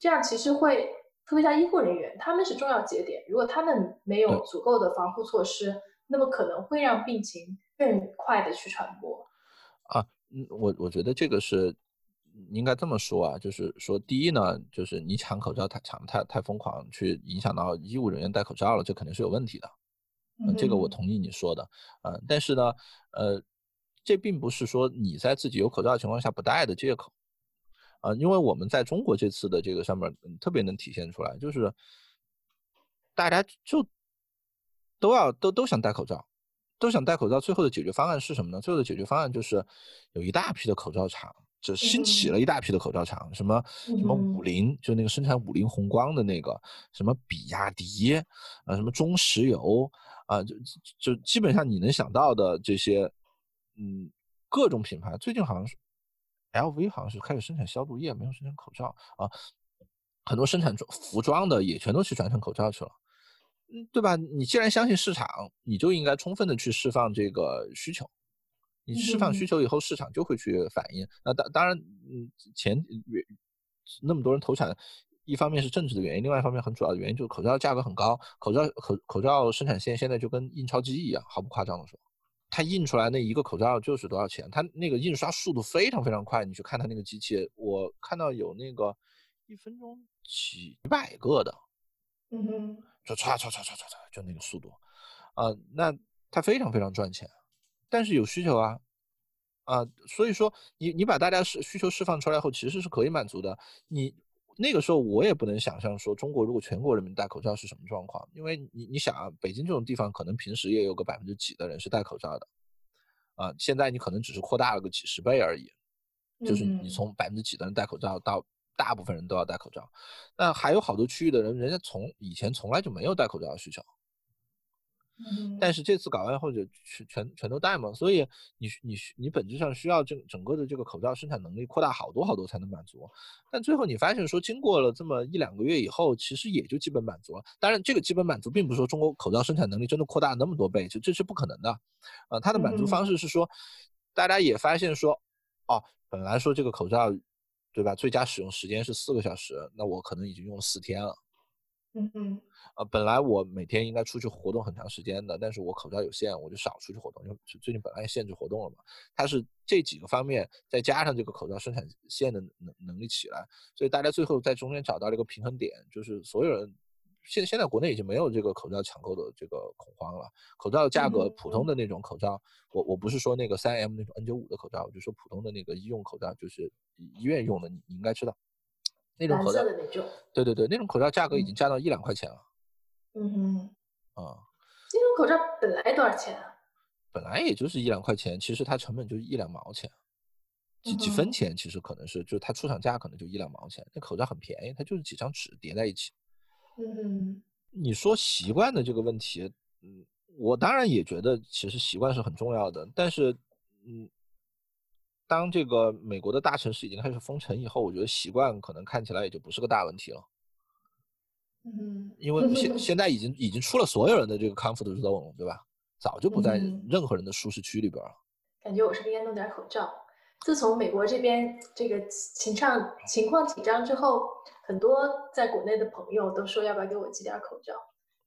这样其实会，特别像医护人员，他们是重要节点，如果他们没有足够的防护措施，那么可能会让病情更快的去传播。啊，嗯，我我觉得这个是。应该这么说啊，就是说，第一呢，就是你抢口罩太抢太太疯狂，去影响到医务人员戴口罩了，这肯定是有问题的。嗯，这个我同意你说的。嗯，但是呢，呃，这并不是说你在自己有口罩的情况下不戴的借口。啊，因为我们在中国这次的这个上面特别能体现出来，就是大家就都要都都想戴口罩，都想戴口罩。最后的解决方案是什么呢？最后的解决方案就是有一大批的口罩厂。就兴起了一大批的口罩厂，什么什么五菱，就那个生产五菱宏光的那个，什么比亚迪，啊，什么中石油，啊，就就基本上你能想到的这些，嗯，各种品牌，最近好像是 LV 好像是开始生产消毒液，没有生产口罩啊，很多生产装服装的也全都去转成口罩去了，嗯，对吧？你既然相信市场，你就应该充分的去释放这个需求。你释放需求以后，市场就会去反应。那当当然，嗯，前那么多人投产，一方面是政治的原因，另外一方面很主要的原因就是口罩价格很高。口罩口口罩生产线现在就跟印钞机一样，毫不夸张的说，它印出来那一个口罩就是多少钱？它那个印刷速度非常非常快，你去看它那个机器，我看到有那个一分钟几百个的，嗯哼，就唰唰唰唰唰唰，就那个速度，啊，那它非常非常赚钱。但是有需求啊，啊，所以说你你把大家是需求释放出来后，其实是可以满足的。你那个时候我也不能想象说中国如果全国人民戴口罩是什么状况，因为你你想啊，北京这种地方可能平时也有个百分之几的人是戴口罩的，啊，现在你可能只是扩大了个几十倍而已，就是你从百分之几的人戴口罩到大部分人都要戴口罩，那还有好多区域的人，人家从以前从来就没有戴口罩的需求。但是这次搞完后就全全全都戴嘛，所以你你你本质上需要整整个的这个口罩生产能力扩大好多好多才能满足。但最后你发现说，经过了这么一两个月以后，其实也就基本满足了。当然，这个基本满足并不是说中国口罩生产能力真的扩大那么多倍，就这是不可能的。呃，它的满足方式是说，大家也发现说，哦，本来说这个口罩，对吧？最佳使用时间是四个小时，那我可能已经用了四天了。嗯嗯。呃，本来我每天应该出去活动很长时间的，但是我口罩有限，我就少出去活动。因为最近本来也限制活动了嘛，它是这几个方面再加上这个口罩生产线的能能力起来，所以大家最后在中间找到了一个平衡点，就是所有人现现在国内已经没有这个口罩抢购的这个恐慌了。口罩的价格，普通的那种口罩，我我不是说那个三 M 那种 N 九五的口罩，我就说普通的那个医用口罩，就是医院用的，你你应该知道那种口罩，对对对，那种口罩价格已经加到一两块钱了。嗯哼，啊，那种口罩本来多少钱啊？本来也就是一两块钱，其实它成本就是一两毛钱，几几分钱，其实可能是，就是它出厂价可能就一两毛钱。那口罩很便宜，它就是几张纸叠在一起。嗯，你说习惯的这个问题，嗯，我当然也觉得其实习惯是很重要的，但是，嗯，当这个美国的大城市已经开始封城以后，我觉得习惯可能看起来也就不是个大问题了。嗯，因为现现在已经已经出了所有人的这个 comfort zone 了，对吧？早就不在任何人的舒适区里边了。感觉我是不是应该弄点口罩？自从美国这边这个情况情况紧张之后，很多在国内的朋友都说要不要给我寄点口罩，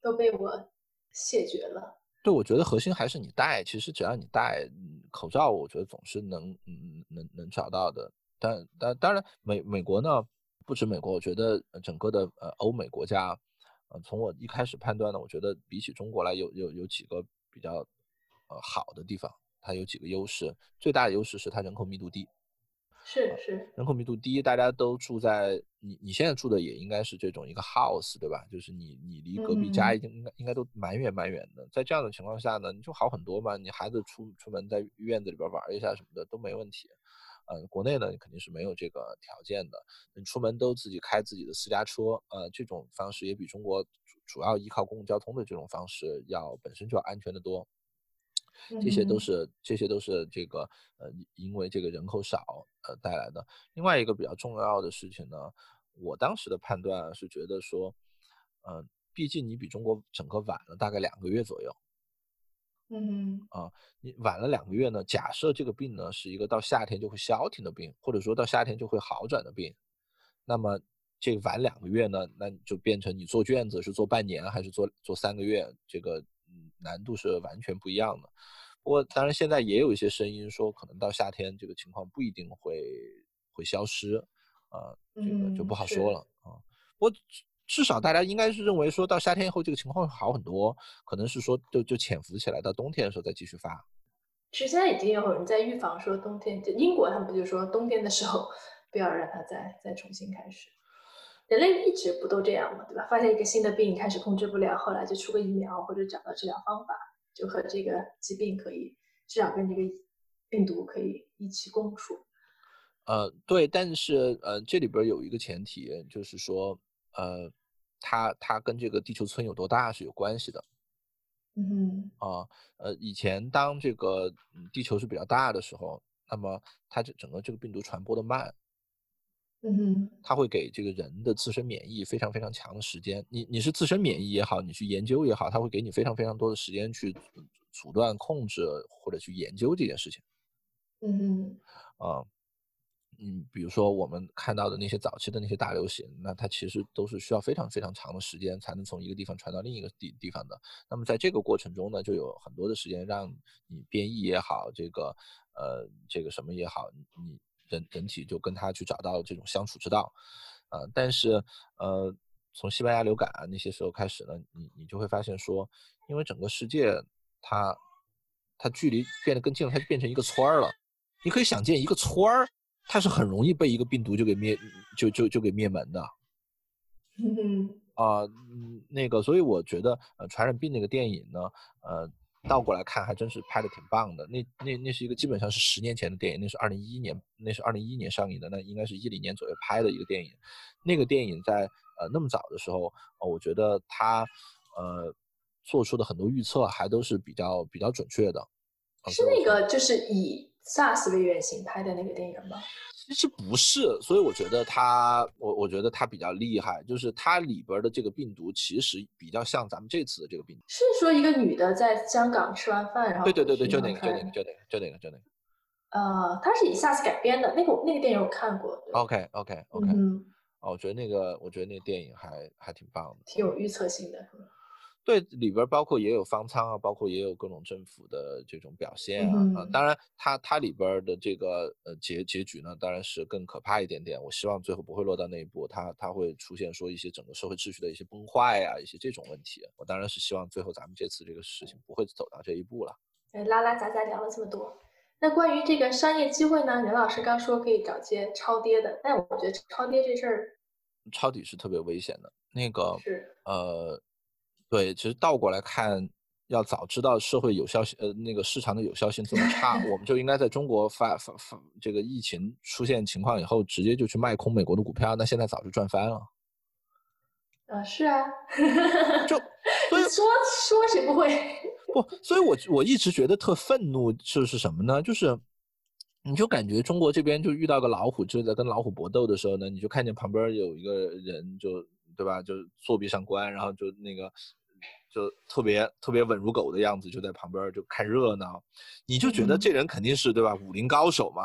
都被我谢绝了。对，我觉得核心还是你戴。其实只要你戴口罩，我觉得总是能嗯能能找到的。但但当然，美美国呢，不止美国，我觉得整个的呃欧美国家，呃从我一开始判断呢，我觉得比起中国来，有有有几个比较呃好的地方，它有几个优势。最大的优势是它人口密度低。是是，人口密度低，大家都住在你你现在住的也应该是这种一个 house 对吧？就是你你离隔壁家已经应该应该都蛮远蛮远的。在这样的情况下呢，你就好很多嘛。你孩子出出门在院子里边玩一下什么的都没问题。嗯，国内呢肯定是没有这个条件的，你出门都自己开自己的私家车，呃，这种方式也比中国主主要依靠公共交通的这种方式要本身就要安全的多。这些都是这些都是这个呃，因为这个人口少呃带来的。另外一个比较重要的事情呢，我当时的判断是觉得说，呃，毕竟你比中国整个晚了大概两个月左右。嗯啊，你晚了两个月呢，假设这个病呢是一个到夏天就会消停的病，或者说到夏天就会好转的病，那么这晚两个月呢，那就变成你做卷子是做半年还是做做三个月，这个。难度是完全不一样的，不过当然现在也有一些声音说，可能到夏天这个情况不一定会会消失，啊，这个就不好说了啊。不过至少大家应该是认为说到夏天以后这个情况会好很多，可能是说就就潜伏起来，到冬天的时候再继续发。其实现在已经有人在预防说冬天，就英国他们不就说冬天的时候 [laughs] 不要让它再再重新开始。人类一直不都这样嘛？对吧？发现一个新的病，开始控制不了，后来就出个疫苗或者找到治疗方法，就和这个疾病可以至少跟这个病毒可以一起共处。呃，对，但是呃，这里边有一个前提，就是说，呃，它它跟这个地球村有多大是有关系的。嗯。啊，呃，以前当这个地球是比较大的时候，那么它这整个这个病毒传播的慢。嗯哼，它会给这个人的自身免疫非常非常强的时间。你你是自身免疫也好，你去研究也好，它会给你非常非常多的时间去阻断、控制或者去研究这件事情。嗯哼，啊，嗯，比如说我们看到的那些早期的那些大流行，那它其实都是需要非常非常长的时间才能从一个地方传到另一个地地方的。那么在这个过程中呢，就有很多的时间让你变异也好，这个呃这个什么也好，你。人整体就跟他去找到这种相处之道，啊，但是呃，从西班牙流感啊那些时候开始呢，你你就会发现说，因为整个世界它它距离变得更近了，它就变成一个村儿了。你可以想见，一个村儿它是很容易被一个病毒就给灭就就就给灭门的。嗯啊，那个，所以我觉得呃，传染病那个电影呢，呃。倒过来看，还真是拍的挺棒的。那那那是一个基本上是十年前的电影，那是二零一一年，那是二零一一年上映的，那应该是一零年左右拍的一个电影。那个电影在呃那么早的时候，呃，我觉得他呃做出的很多预测还都是比较比较准确的。是那个就是以 SARS 为原型拍的那个电影吗？其实不是，所以我觉得它，我我觉得它比较厉害，就是它里边的这个病毒其实比较像咱们这次的这个病毒。是说一个女的在香港吃完饭，然后对对对对，就那个就那个就那个就那个就那个。呃，它是以下次改编的，那个那个电影我看过。OK OK OK，嗯，哦，我觉得那个我觉得那个电影还还挺棒的，挺有预测性的。对，里边包括也有方舱啊，包括也有各种政府的这种表现啊。啊，当然，它它里边的这个呃结结局呢，当然是更可怕一点点。我希望最后不会落到那一步，它它会出现说一些整个社会秩序的一些崩坏呀，一些这种问题。我当然是希望最后咱们这次这个事情不会走到这一步了。哎，拉拉杂杂聊了这么多，那关于这个商业机会呢？任老师刚说可以找些超跌的，但我觉得超跌这事儿，抄底是特别危险的。那个是呃。对，其实倒过来看，要早知道社会有效性，呃，那个市场的有效性这么差，我们就应该在中国发发发这个疫情出现情况以后，直接就去卖空美国的股票，那现在早就赚翻了。啊，是啊，就 [laughs] 所以说说谁不会？[laughs] 不，所以我我一直觉得特愤怒，就是什么呢？就是你就感觉中国这边就遇到个老虎，就在跟老虎搏斗的时候呢，你就看见旁边有一个人就对吧，就作壁上观，然后就那个。就特别特别稳如狗的样子，就在旁边就看热闹，你就觉得这人肯定是对吧？武林高手嘛，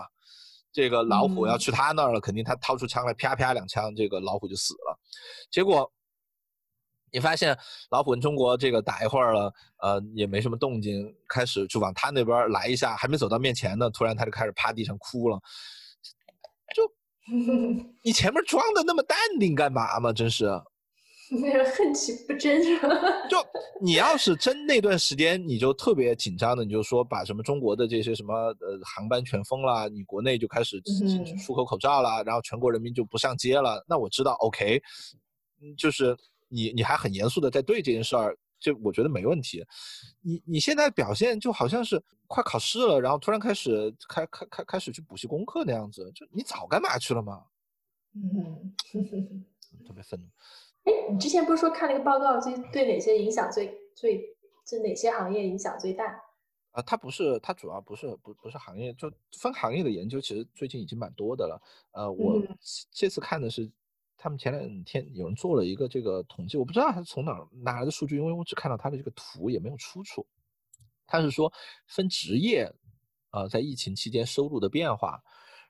这个老虎要去他那儿了，肯定他掏出枪来啪啪两枪，这个老虎就死了。结果你发现老虎跟中国这个打一会儿了，呃，也没什么动静，开始就往他那边来一下，还没走到面前呢，突然他就开始趴地上哭了，就 [laughs] 你前面装的那么淡定干嘛嘛？真是，那个 [laughs] 恨其不争是吧？[laughs] 就你要是真那段时间你就特别紧张的，你就说把什么中国的这些什么呃航班全封了，你国内就开始出口口罩了，然后全国人民就不上街了，那我知道 OK，嗯，就是。你你还很严肃的在对这件事儿，就我觉得没问题。你你现在表现就好像是快考试了，然后突然开始开开开开始去补习功课那样子，就你早干嘛去了嘛？嗯，[laughs] 特别愤怒。哎，你之前不是说看了一个报告，就对哪些影响最最，就哪些行业影响最大？啊，它不是，它主要不是不不是行业，就分行业的研究，其实最近已经蛮多的了。呃，我这次看的是。他们前两天有人做了一个这个统计，我不知道他是从哪儿拿来的数据，因为我只看到他的这个图，也没有出处。他是说分职业，呃，在疫情期间收入的变化，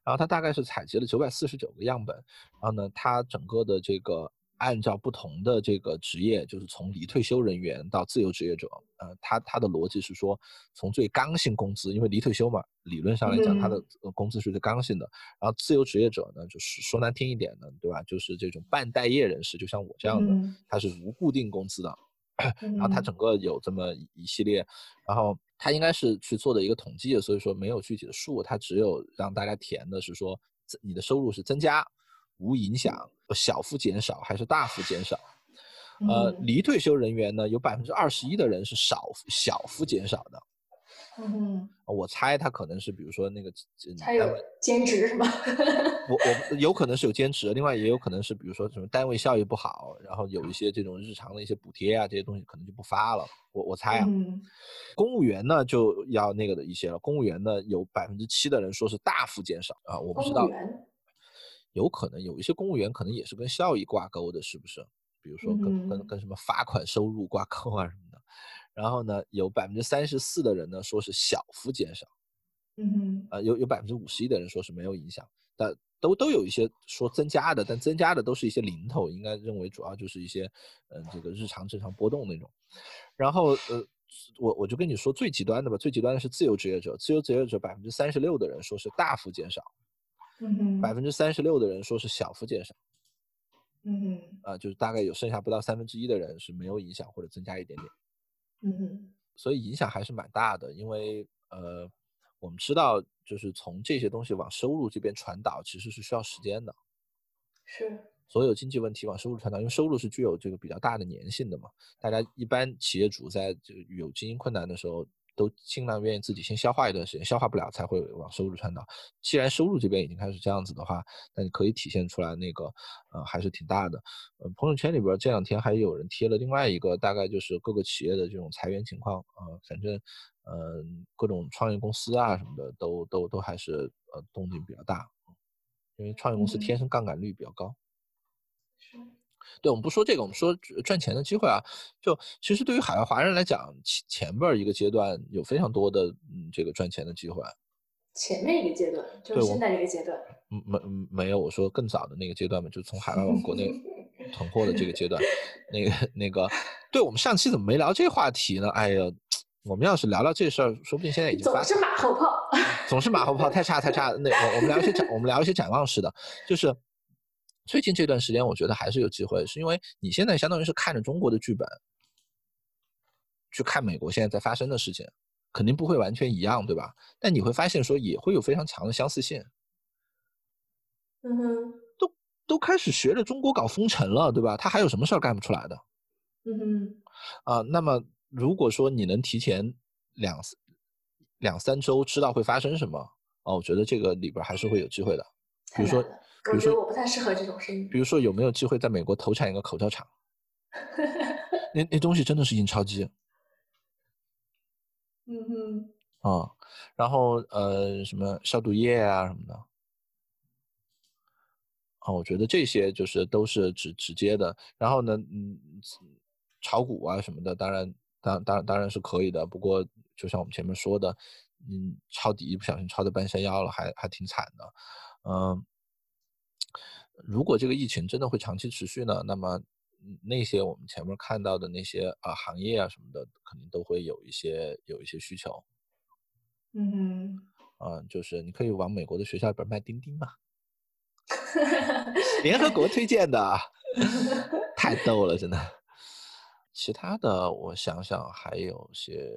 然后他大概是采集了九百四十九个样本，然后呢，他整个的这个。按照不同的这个职业，就是从离退休人员到自由职业者，呃，他他的逻辑是说，从最刚性工资，因为离退休嘛，理论上来讲，他的工资是最刚性的。然后自由职业者呢，就是说难听一点的，对吧？就是这种半待业人士，就像我这样的，他是无固定工资的。[clears throat] 然后他整个有这么一系列，然后他应该是去做的一个统计，所以说没有具体的数，他只有让大家填的是说，你的收入是增加。无影响，小幅减少还是大幅减少？呃，离退休人员呢，有百分之二十一的人是少小幅减少的。嗯，我猜他可能是，比如说那个，他有兼职是吗？[laughs] 我我有可能是有兼职，另外也有可能是，比如说什么单位效益不好，然后有一些这种日常的一些补贴啊，这些东西可能就不发了。我我猜啊，公务员呢就要那个的一些了。公务员呢有百分之七的人说是大幅减少啊，我不知道。有可能有一些公务员可能也是跟效益挂钩的，是不是？比如说跟跟跟什么罚款收入挂钩啊什么的。然后呢，有百分之三十四的人呢说是小幅减少，嗯，呃，有有百分之五十一的人说是没有影响，但都都有一些说增加的，但增加的都是一些零头，应该认为主要就是一些嗯这个日常正常波动那种。然后呃，我我就跟你说最极端的吧，最极端的是自由职业者，自由职业者百分之三十六的人说是大幅减少。百分之三十六的人说是小幅减少，嗯哼，啊，就是大概有剩下不到三分之一的人是没有影响或者增加一点点，嗯哼，所以影响还是蛮大的，因为呃，我们知道就是从这些东西往收入这边传导其实是需要时间的，是，所有经济问题往收入传导，因为收入是具有这个比较大的粘性的嘛，大家一般企业主在这个有经营困难的时候。都尽量愿意自己先消化一段时间，消化不了才会往收入传导。既然收入这边已经开始这样子的话，那你可以体现出来那个，呃，还是挺大的。呃，朋友圈里边这两天还有人贴了另外一个，大概就是各个企业的这种裁员情况啊，反正，嗯，各种创业公司啊什么的都都都还是呃动静比较大，因为创业公司天生杠杆率比较高。是。对，我们不说这个，我们说赚钱的机会啊。就其实对于海外华人来讲，前前边一个阶段有非常多的嗯这个赚钱的机会。前面一个阶段，就是现在这个阶段。嗯，没没有，我说更早的那个阶段嘛，就从海外往国内 [laughs] 囤货的这个阶段。那个那个，对我们上期怎么没聊这话题呢？哎呀，我们要是聊聊这事儿，说不定现在已经总是马后炮，总是马后炮，太差太差。那我我们聊一些展，我们聊一些展望式的，就是。最近这段时间，我觉得还是有机会，是因为你现在相当于是看着中国的剧本，去看美国现在在发生的事情，肯定不会完全一样，对吧？但你会发现说也会有非常强的相似性。嗯哼，都都开始学着中国搞封城了，对吧？他还有什么事儿干不出来的？嗯哼，啊，那么如果说你能提前两两三周知道会发生什么，啊，我觉得这个里边还是会有机会的，比如说。我觉得我不太适合这种生意。比如说，有没有机会在美国投产一个口罩厂？[laughs] 那那东西真的是印钞机。嗯哼。啊，然后呃，什么消毒液啊什么的。啊，我觉得这些就是都是直直接的。然后呢，嗯，炒股啊什么的，当然，当当然当然是可以的。不过，就像我们前面说的，嗯，抄底一不小心抄到半山腰了，还还挺惨的。嗯。如果这个疫情真的会长期持续呢？那么，那些我们前面看到的那些啊行业啊什么的，肯定都会有一些有一些需求。嗯，啊，就是你可以往美国的学校里边卖钉钉嘛。[laughs] 联合国推荐的，[laughs] 太逗了，真的。其他的，我想想还有些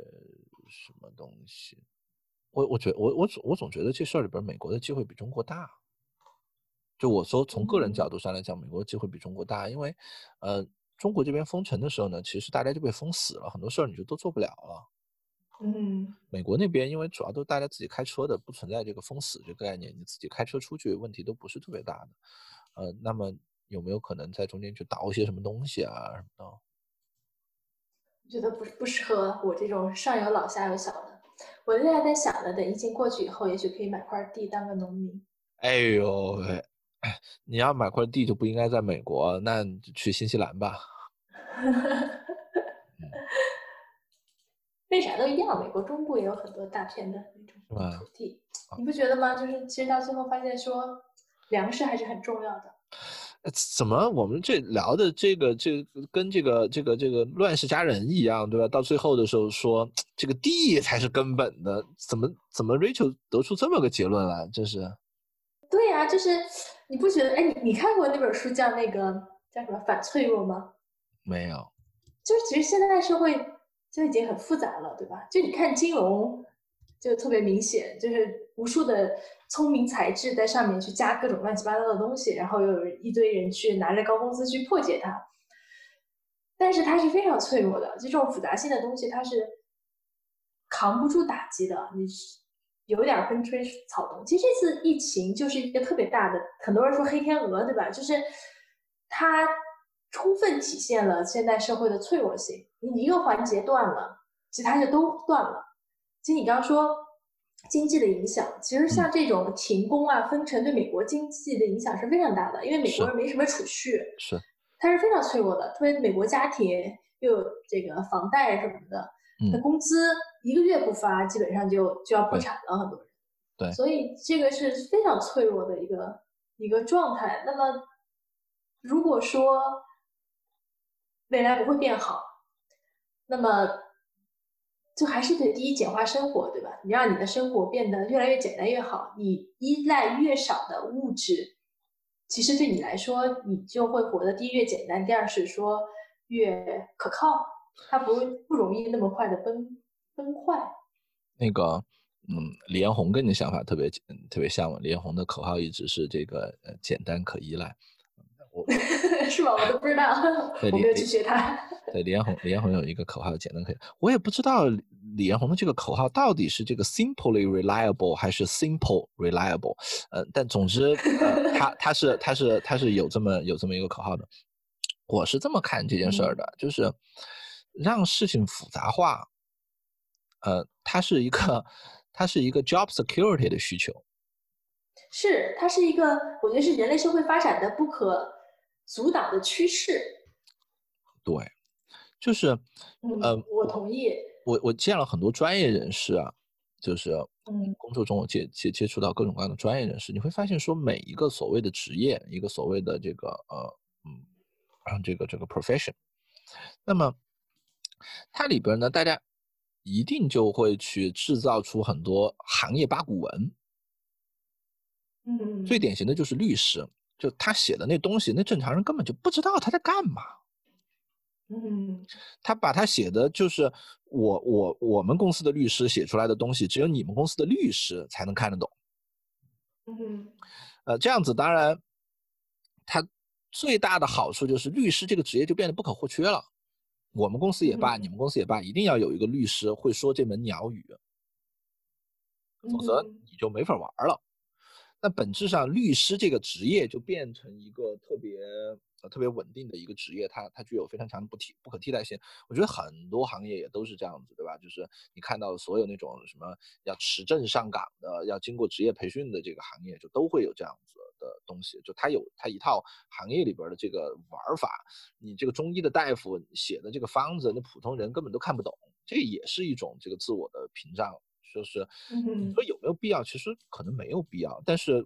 什么东西。我我觉我我总我总觉得这事儿里边，美国的机会比中国大。就我说，从个人角度上来讲，美国机会比中国大，因为，呃，中国这边封城的时候呢，其实大家就被封死了，很多事儿你就都做不了了。嗯。美国那边因为主要都是大家自己开车的，不存在这个封死这个概念，你自己开车出去问题都不是特别大的。呃，那么有没有可能在中间去倒一些什么东西啊什么的？我觉得不不适合我这种上有老下有小的。我现在在想着，等疫情过去以后，也许可以买块地当个农民。哎呦喂！你要买块地就不应该在美国，那就去新西兰吧。[laughs] 为啥都一样？美国中部也有很多大片的那种土地，你不觉得吗？就是其实到最后发现说，粮食还是很重要的。怎么我们这聊的这个这跟这个这个这个乱世佳人一样，对吧？到最后的时候说这个地才是根本的，怎么怎么 Rachel 得出这么个结论来？这是？对呀，就是。你不觉得？哎，你你看过那本书叫那个叫什么反脆弱吗？没有。就是其实现在社会就已经很复杂了，对吧？就你看金融，就特别明显，就是无数的聪明才智在上面去加各种乱七八糟的东西，然后又有一堆人去拿着高工资去破解它。但是它是非常脆弱的，就这种复杂性的东西，它是扛不住打击的。你是。有点风吹草动。其实这次疫情就是一个特别大的，很多人说黑天鹅，对吧？就是它充分体现了现代社会的脆弱性。你一个环节断了，其他就都断了。其实你刚刚说经济的影响，其实像这种停工啊、封城，对美国经济的影响是非常大的，因为美国人没什么储蓄，是它是非常脆弱的。特别美国家庭又有这个房贷什么的。的工资一个月不发，基本上就就要破产了，很多人。对，所以这个是非常脆弱的一个一个状态。那么，如果说未来不会变好，那么就还是得第一简化生活，对吧？你让你的生活变得越来越简单越好，你依赖越少的物质，其实对你来说，你就会活得第一越简单，第二是说越可靠。它不不容易那么快的崩崩坏。那个，嗯，李彦宏跟你的想法特别特别像嘛。李彦宏的口号一直是这个呃简单可依赖。我 [laughs] 是吗？我都不知道，我没有去学他。对，李彦宏，李彦宏有一个口号，简单可以。我也不知道李彦宏的这个口号到底是这个 simply reliable 还是 simple reliable。呃，但总之，他他是他是他是有这么有这么一个口号的。我是这么看这件事儿的，就是。让事情复杂化，呃，它是一个，[laughs] 它是一个 job security 的需求，是它是一个，我觉得是人类社会发展的不可阻挡的趋势。对，就是，呃，我同意。我我见了很多专业人士啊，就是，嗯，工作中我接接接触到各种各样的专业人士，你会发现说，每一个所谓的职业，一个所谓的这个，呃，嗯，这个这个 profession，那么。它里边呢，大家一定就会去制造出很多行业八股文。嗯，最典型的就是律师，就他写的那东西，那正常人根本就不知道他在干嘛。嗯，他把他写的就是我我我们公司的律师写出来的东西，只有你们公司的律师才能看得懂。嗯，呃，这样子当然，他最大的好处就是律师这个职业就变得不可或缺了。我们公司也罢，你们公司也罢，一定要有一个律师会说这门鸟语，否则你就没法玩了。那本质上，律师这个职业就变成一个特别。呃，特别稳定的一个职业，它它具有非常强的不替不可替代性。我觉得很多行业也都是这样子，对吧？就是你看到所有那种什么要持证上岗的，要经过职业培训的这个行业，就都会有这样子的东西。就它有它一套行业里边的这个玩法。你这个中医的大夫写的这个方子，那普通人根本都看不懂，这也是一种这个自我的屏障。就是你说有没有必要？其实可能没有必要，但是。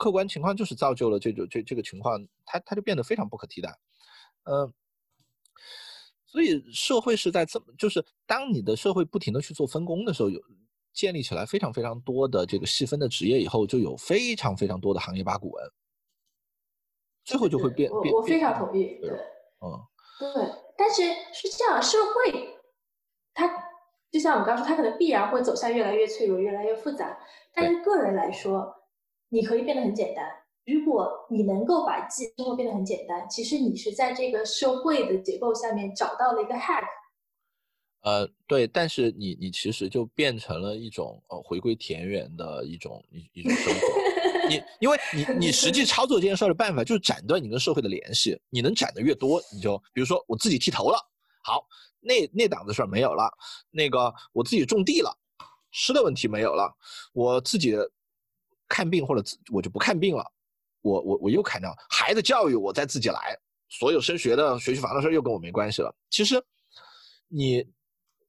客观情况就是造就了这种这这个情况，它它就变得非常不可替代。嗯，所以社会是在这么，就是当你的社会不停的去做分工的时候，有建立起来非常非常多的这个细分的职业以后，就有非常非常多的行业八股文，最后就会变。我我非常同意，对，嗯，对。但是是这样，社会它就像我们刚说，它可能必然会走向越来越脆弱、越来越复杂。但是个人来说，你可以变得很简单。如果你能够把自己生活变得很简单，其实你是在这个社会的结构下面找到了一个 hack。呃，对，但是你你其实就变成了一种呃回归田园的一种一一种生活。你因为你 [laughs] 你实际操作这件事儿的办法就是斩断你跟社会的联系，你能斩的越多，你就比如说我自己剃头了，好，那那档子事儿没有了，那个我自己种地了，吃的问题没有了，我自己看病或者我就不看病了。我我我又砍掉孩子教育，我再自己来，所有升学的学区房的事又跟我没关系了。其实，你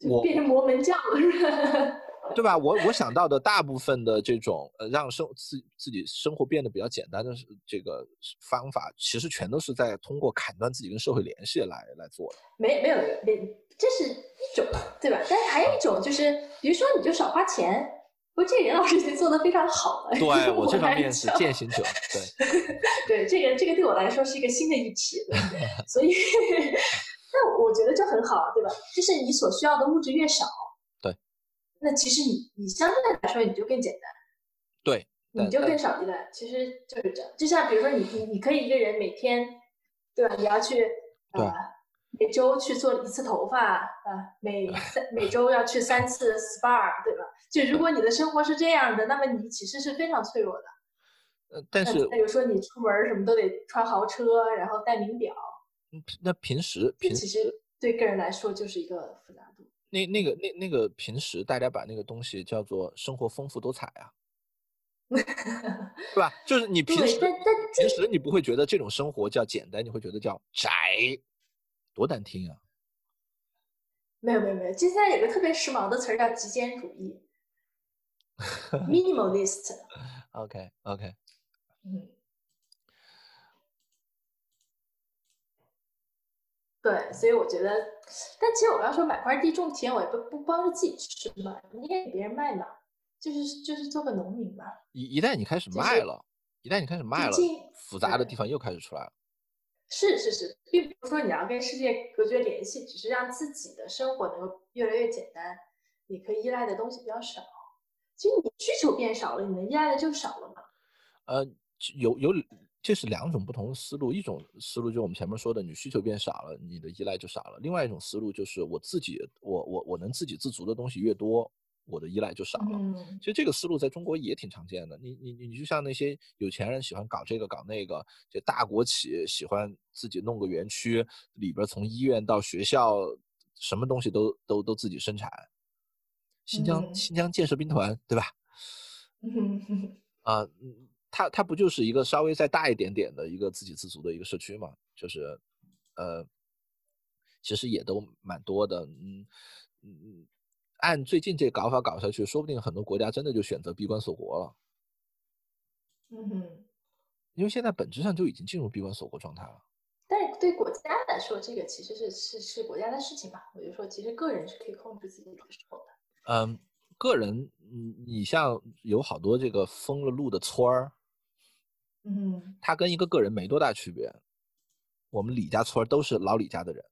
我变成魔门教了？[laughs] 对吧？我我想到的大部分的这种呃，让生自自己生活变得比较简单的这个方法，其实全都是在通过砍断自己跟社会联系来来做的。没没有没，这是一种，对吧？但是还有一种就是，比如说你就少花钱。不，这任老师已经做的非常好了。[laughs] 对我这方面是践行者。对，[laughs] 对，这个这个对我来说是一个新的议题，[laughs] 所以，那我觉得就很好，对吧？就是你所需要的物质越少，对，那其实你你相对来说你就更简单，对，你就更少依赖，其实就是这样。就像比如说你你你可以一个人每天，对吧？你要去啊。每周去做一次头发，啊，每 [laughs] 三每周要去三次 SPA，对吧？就如果你的生活是这样的，那么你其实是非常脆弱的。呃，但是比如说你出门什么都得穿豪车，然后戴名表。嗯，那平时平其实对个人来说就是一个复杂度。那那个那那个平时大家把那个东西叫做生活丰富多彩啊，[laughs] 对吧？就是你平时但但平时你不会觉得这种生活叫简单，你会觉得叫窄。多难听啊！没有没有没有，现在有个特别时髦的词儿叫极简主义，[laughs] minimalist。OK OK。嗯。对，所以我觉得，但其实我刚说买块地种田，我也不不光是自己吃嘛，你也给别人卖嘛，就是就是做个农民嘛。一一旦你开始卖了，一旦你开始卖了，复杂的地方又开始出来了。是是是，并不是说你要跟世界隔绝联系，只是让自己的生活能够越来越简单，你可以依赖的东西比较少。其实你需求变少了，你能依赖的就少了嘛。呃，有有，这是两种不同的思路。一种思路就是我们前面说的，你需求变少了，你的依赖就少了。另外一种思路就是我自己，我我我能自给自足的东西越多。我的依赖就少了。其实这个思路在中国也挺常见的。你你你就像那些有钱人喜欢搞这个搞那个，这大国企喜欢自己弄个园区，里边从医院到学校，什么东西都都都自己生产。新疆新疆建设兵团，对吧？[laughs] 啊，它它不就是一个稍微再大一点点的一个自给自足的一个社区嘛？就是，呃，其实也都蛮多的。嗯嗯嗯。按最近这搞法搞下去，说不定很多国家真的就选择闭关锁国了。嗯哼，因为现在本质上就已经进入闭关锁国状态了。但是对国家来说，这个其实是是是国家的事情吧。我就说，其实个人是可以控制自己的时候的。嗯，个人，你，你像有好多这个封了路的村儿，嗯，他跟一个个人没多大区别。我们李家村都是老李家的人。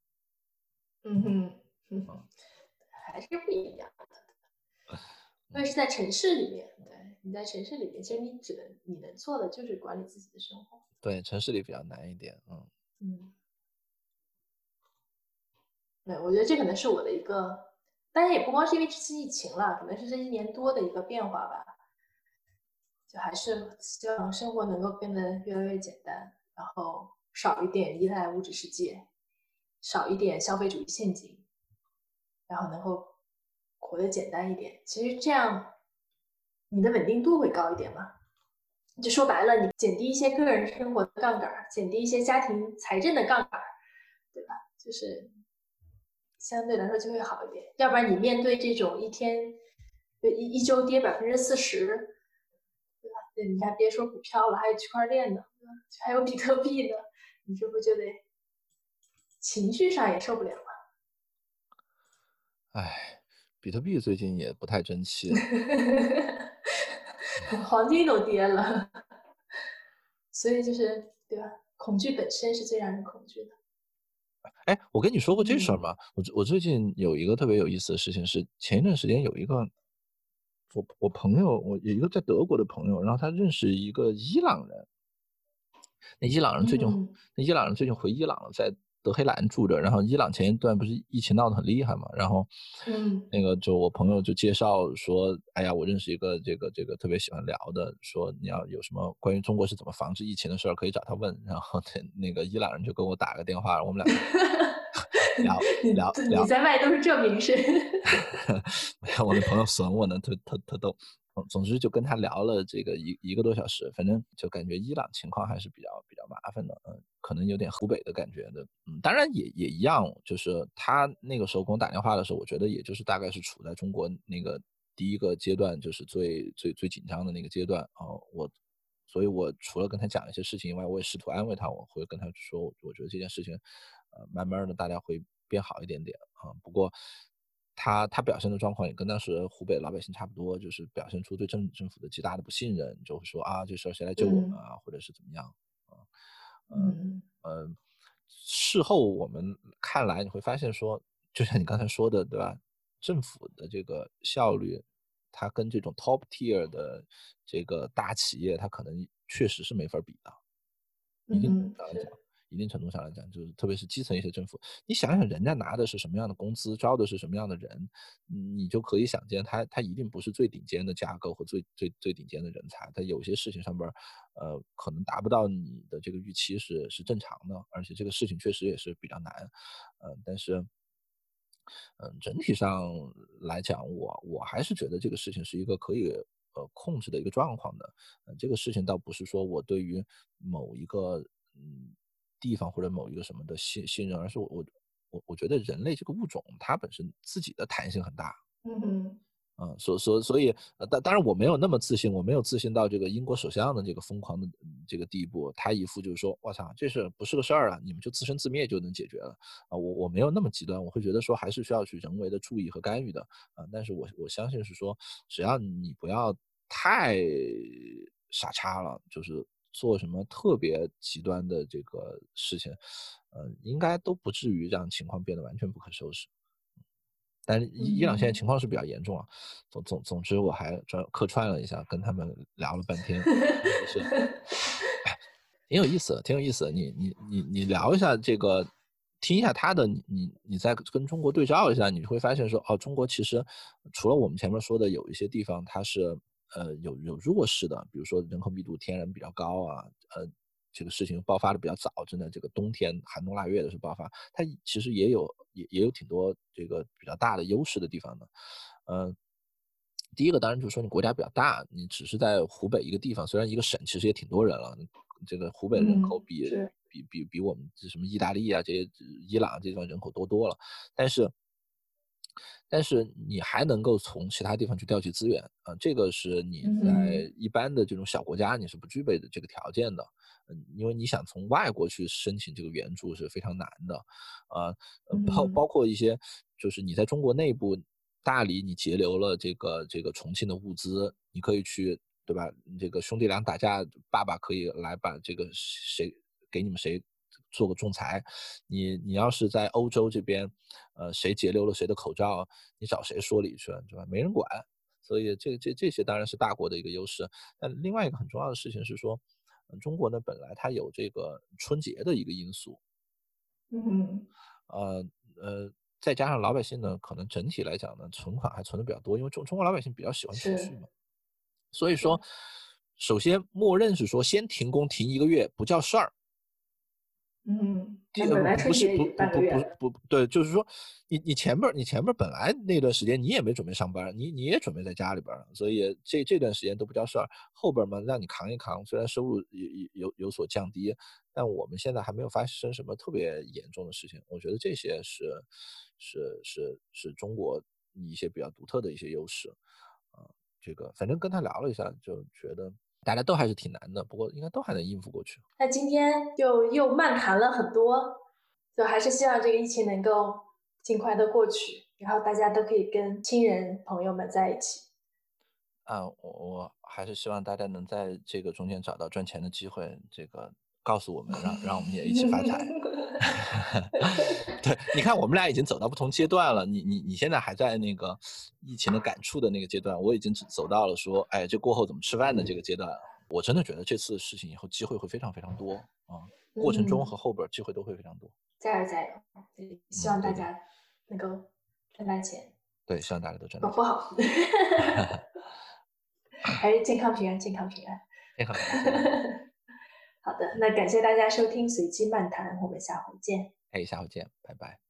嗯哼，嗯。还是不一样的，因为是在城市里面，对，你在城市里面，其实你只能你能做的就是管理自己的生活。对，城市里比较难一点，嗯嗯。对，我觉得这可能是我的一个，当然也不光是因为这次疫情了，可能是这一年多的一个变化吧。就还是希望生活能够变得越来越简单，然后少一点依赖物质世界，少一点消费主义陷阱。然后能够活得简单一点，其实这样你的稳定度会高一点嘛？就说白了，你减低一些个人生活的杠杆，减低一些家庭财政的杠杆，对吧？就是相对来说就会好一点。要不然你面对这种一天一一周跌百分之四十，对吧？对，你还别说股票了，还有区块链呢，还有比特币呢，你这不就得情绪上也受不了了。哎，比特币最近也不太争气，[laughs] 黄金都跌了，所以就是对吧？恐惧本身是最让人恐惧的。哎，我跟你说过这事儿吗？我我最近有一个特别有意思的事情是，前一段时间有一个我我朋友，我有一个在德国的朋友，然后他认识一个伊朗人。那伊朗人最近，那伊朗人最近回伊朗了，在德黑兰住着。然后伊朗前一段不是疫情闹得很厉害嘛？然后，嗯，那个就我朋友就介绍说，哎呀，我认识一个这个这个特别喜欢聊的，说你要有什么关于中国是怎么防治疫情的事儿，可以找他问。然后那那个伊朗人就给我打个电话，我们俩聊聊 [laughs] 聊。你在外都是这名声。[laughs] 没有，我的朋友损我呢，特特特逗。总之就跟他聊了这个一一个多小时，反正就感觉伊朗情况还是比较比较麻烦的，嗯，可能有点湖北的感觉的，嗯，当然也也一样，就是他那个时候给我打电话的时候，我觉得也就是大概是处在中国那个第一个阶段，就是最最最紧张的那个阶段啊，我，所以我除了跟他讲一些事情以外，我也试图安慰他，我会跟他说，我觉得这件事情，呃，慢慢的大家会变好一点点啊，不过。他他表现的状况也跟当时湖北老百姓差不多，就是表现出对政政府的极大的不信任，就会说啊，这事儿谁来救我们啊，或者是怎么样啊？嗯嗯，事后我们看来，你会发现说，就像你刚才说的，对吧？政府的这个效率，它跟这种 top tier 的这个大企业，它可能确实是没法比的，一定这样讲。一定程度上来讲，就是特别是基层一些政府，你想想人家拿的是什么样的工资，招的是什么样的人，你就可以想见，他他一定不是最顶尖的架构和最最最顶尖的人才，他有些事情上边，呃，可能达不到你的这个预期是是正常的，而且这个事情确实也是比较难，嗯，但是，嗯，整体上来讲，我我还是觉得这个事情是一个可以呃控制的一个状况的，嗯，这个事情倒不是说我对于某一个嗯。地方或者某一个什么的信信任，而是我我我我觉得人类这个物种它本身自己的弹性很大，嗯嗯，所所所以，当当然我没有那么自信，我没有自信到这个英国首相的这个疯狂的这个地步，他一副就是说，我操，这事不是个事儿啊，你们就自生自灭就能解决了。啊，我我没有那么极端，我会觉得说还是需要去人为的注意和干预的。啊，但是我我相信是说，只要你不要太傻叉了，就是。做什么特别极端的这个事情，呃，应该都不至于让情况变得完全不可收拾。但是伊朗现在情况是比较严重啊。总总总之，我还专客串了一下，跟他们聊了半天，是，[laughs] 挺有意思，挺有意思。你你你你聊一下这个，听一下他的，你你你再跟中国对照一下，你会发现说，哦，中国其实除了我们前面说的有一些地方，它是。呃，有有弱势的，比如说人口密度天然比较高啊，呃，这个事情爆发的比较早，真的这个冬天寒冬腊月的时候爆发，它其实也有也也有挺多这个比较大的优势的地方的。嗯，第一个当然就是说你国家比较大，你只是在湖北一个地方，虽然一个省其实也挺多人了，这个湖北人口比比比比我们这什么意大利啊这些伊朗这地方人口多多了，但是。但是你还能够从其他地方去调取资源啊，这个是你在一般的这种小国家你是不具备的这个条件的，嗯，因为你想从外国去申请这个援助是非常难的，啊，包包括一些就是你在中国内部，大理你截留了这个这个重庆的物资，你可以去对吧？这个兄弟俩打架，爸爸可以来把这个谁给你们谁。做个仲裁，你你要是在欧洲这边，呃，谁截留了谁的口罩，你找谁说理去，对吧？没人管，所以这这这些当然是大国的一个优势。但另外一个很重要的事情是说，中国呢本来它有这个春节的一个因素，嗯，呃呃，再加上老百姓呢，可能整体来讲呢，存款还存的比较多，因为中中国老百姓比较喜欢储蓄嘛，所以说，首先默认是说先停工停一个月不叫事儿。嗯，不是不不不不对，就是说，你你前面你前面本来那段时间你也没准备上班，你你也准备在家里边，所以这这段时间都不叫事儿。后边嘛，让你扛一扛，虽然收入有有有所降低，但我们现在还没有发生什么特别严重的事情。我觉得这些是是是是中国一些比较独特的一些优势啊。这个反正跟他聊了一下，就觉得。大家都还是挺难的，不过应该都还能应付过去。那今天就又漫谈了很多，就还是希望这个疫情能够尽快的过去，然后大家都可以跟亲人朋友们在一起。啊，我我还是希望大家能在这个中间找到赚钱的机会，这个告诉我们，让让我们也一起发财。[laughs] [laughs] 对，你看，我们俩已经走到不同阶段了。你你你现在还在那个疫情的感触的那个阶段，我已经走到了说，哎，这过后怎么吃饭的这个阶段。我真的觉得这次事情以后机会会非常非常多啊，过程中和后边机会都会非常多。加油加油！希望大家能够赚大钱。对，希望大家都赚。搞不好。[laughs] 还是健康平安，健康平安。健康平安。好的，那感谢大家收听《随机漫谈》，我们下回见。哎，下回见，拜拜。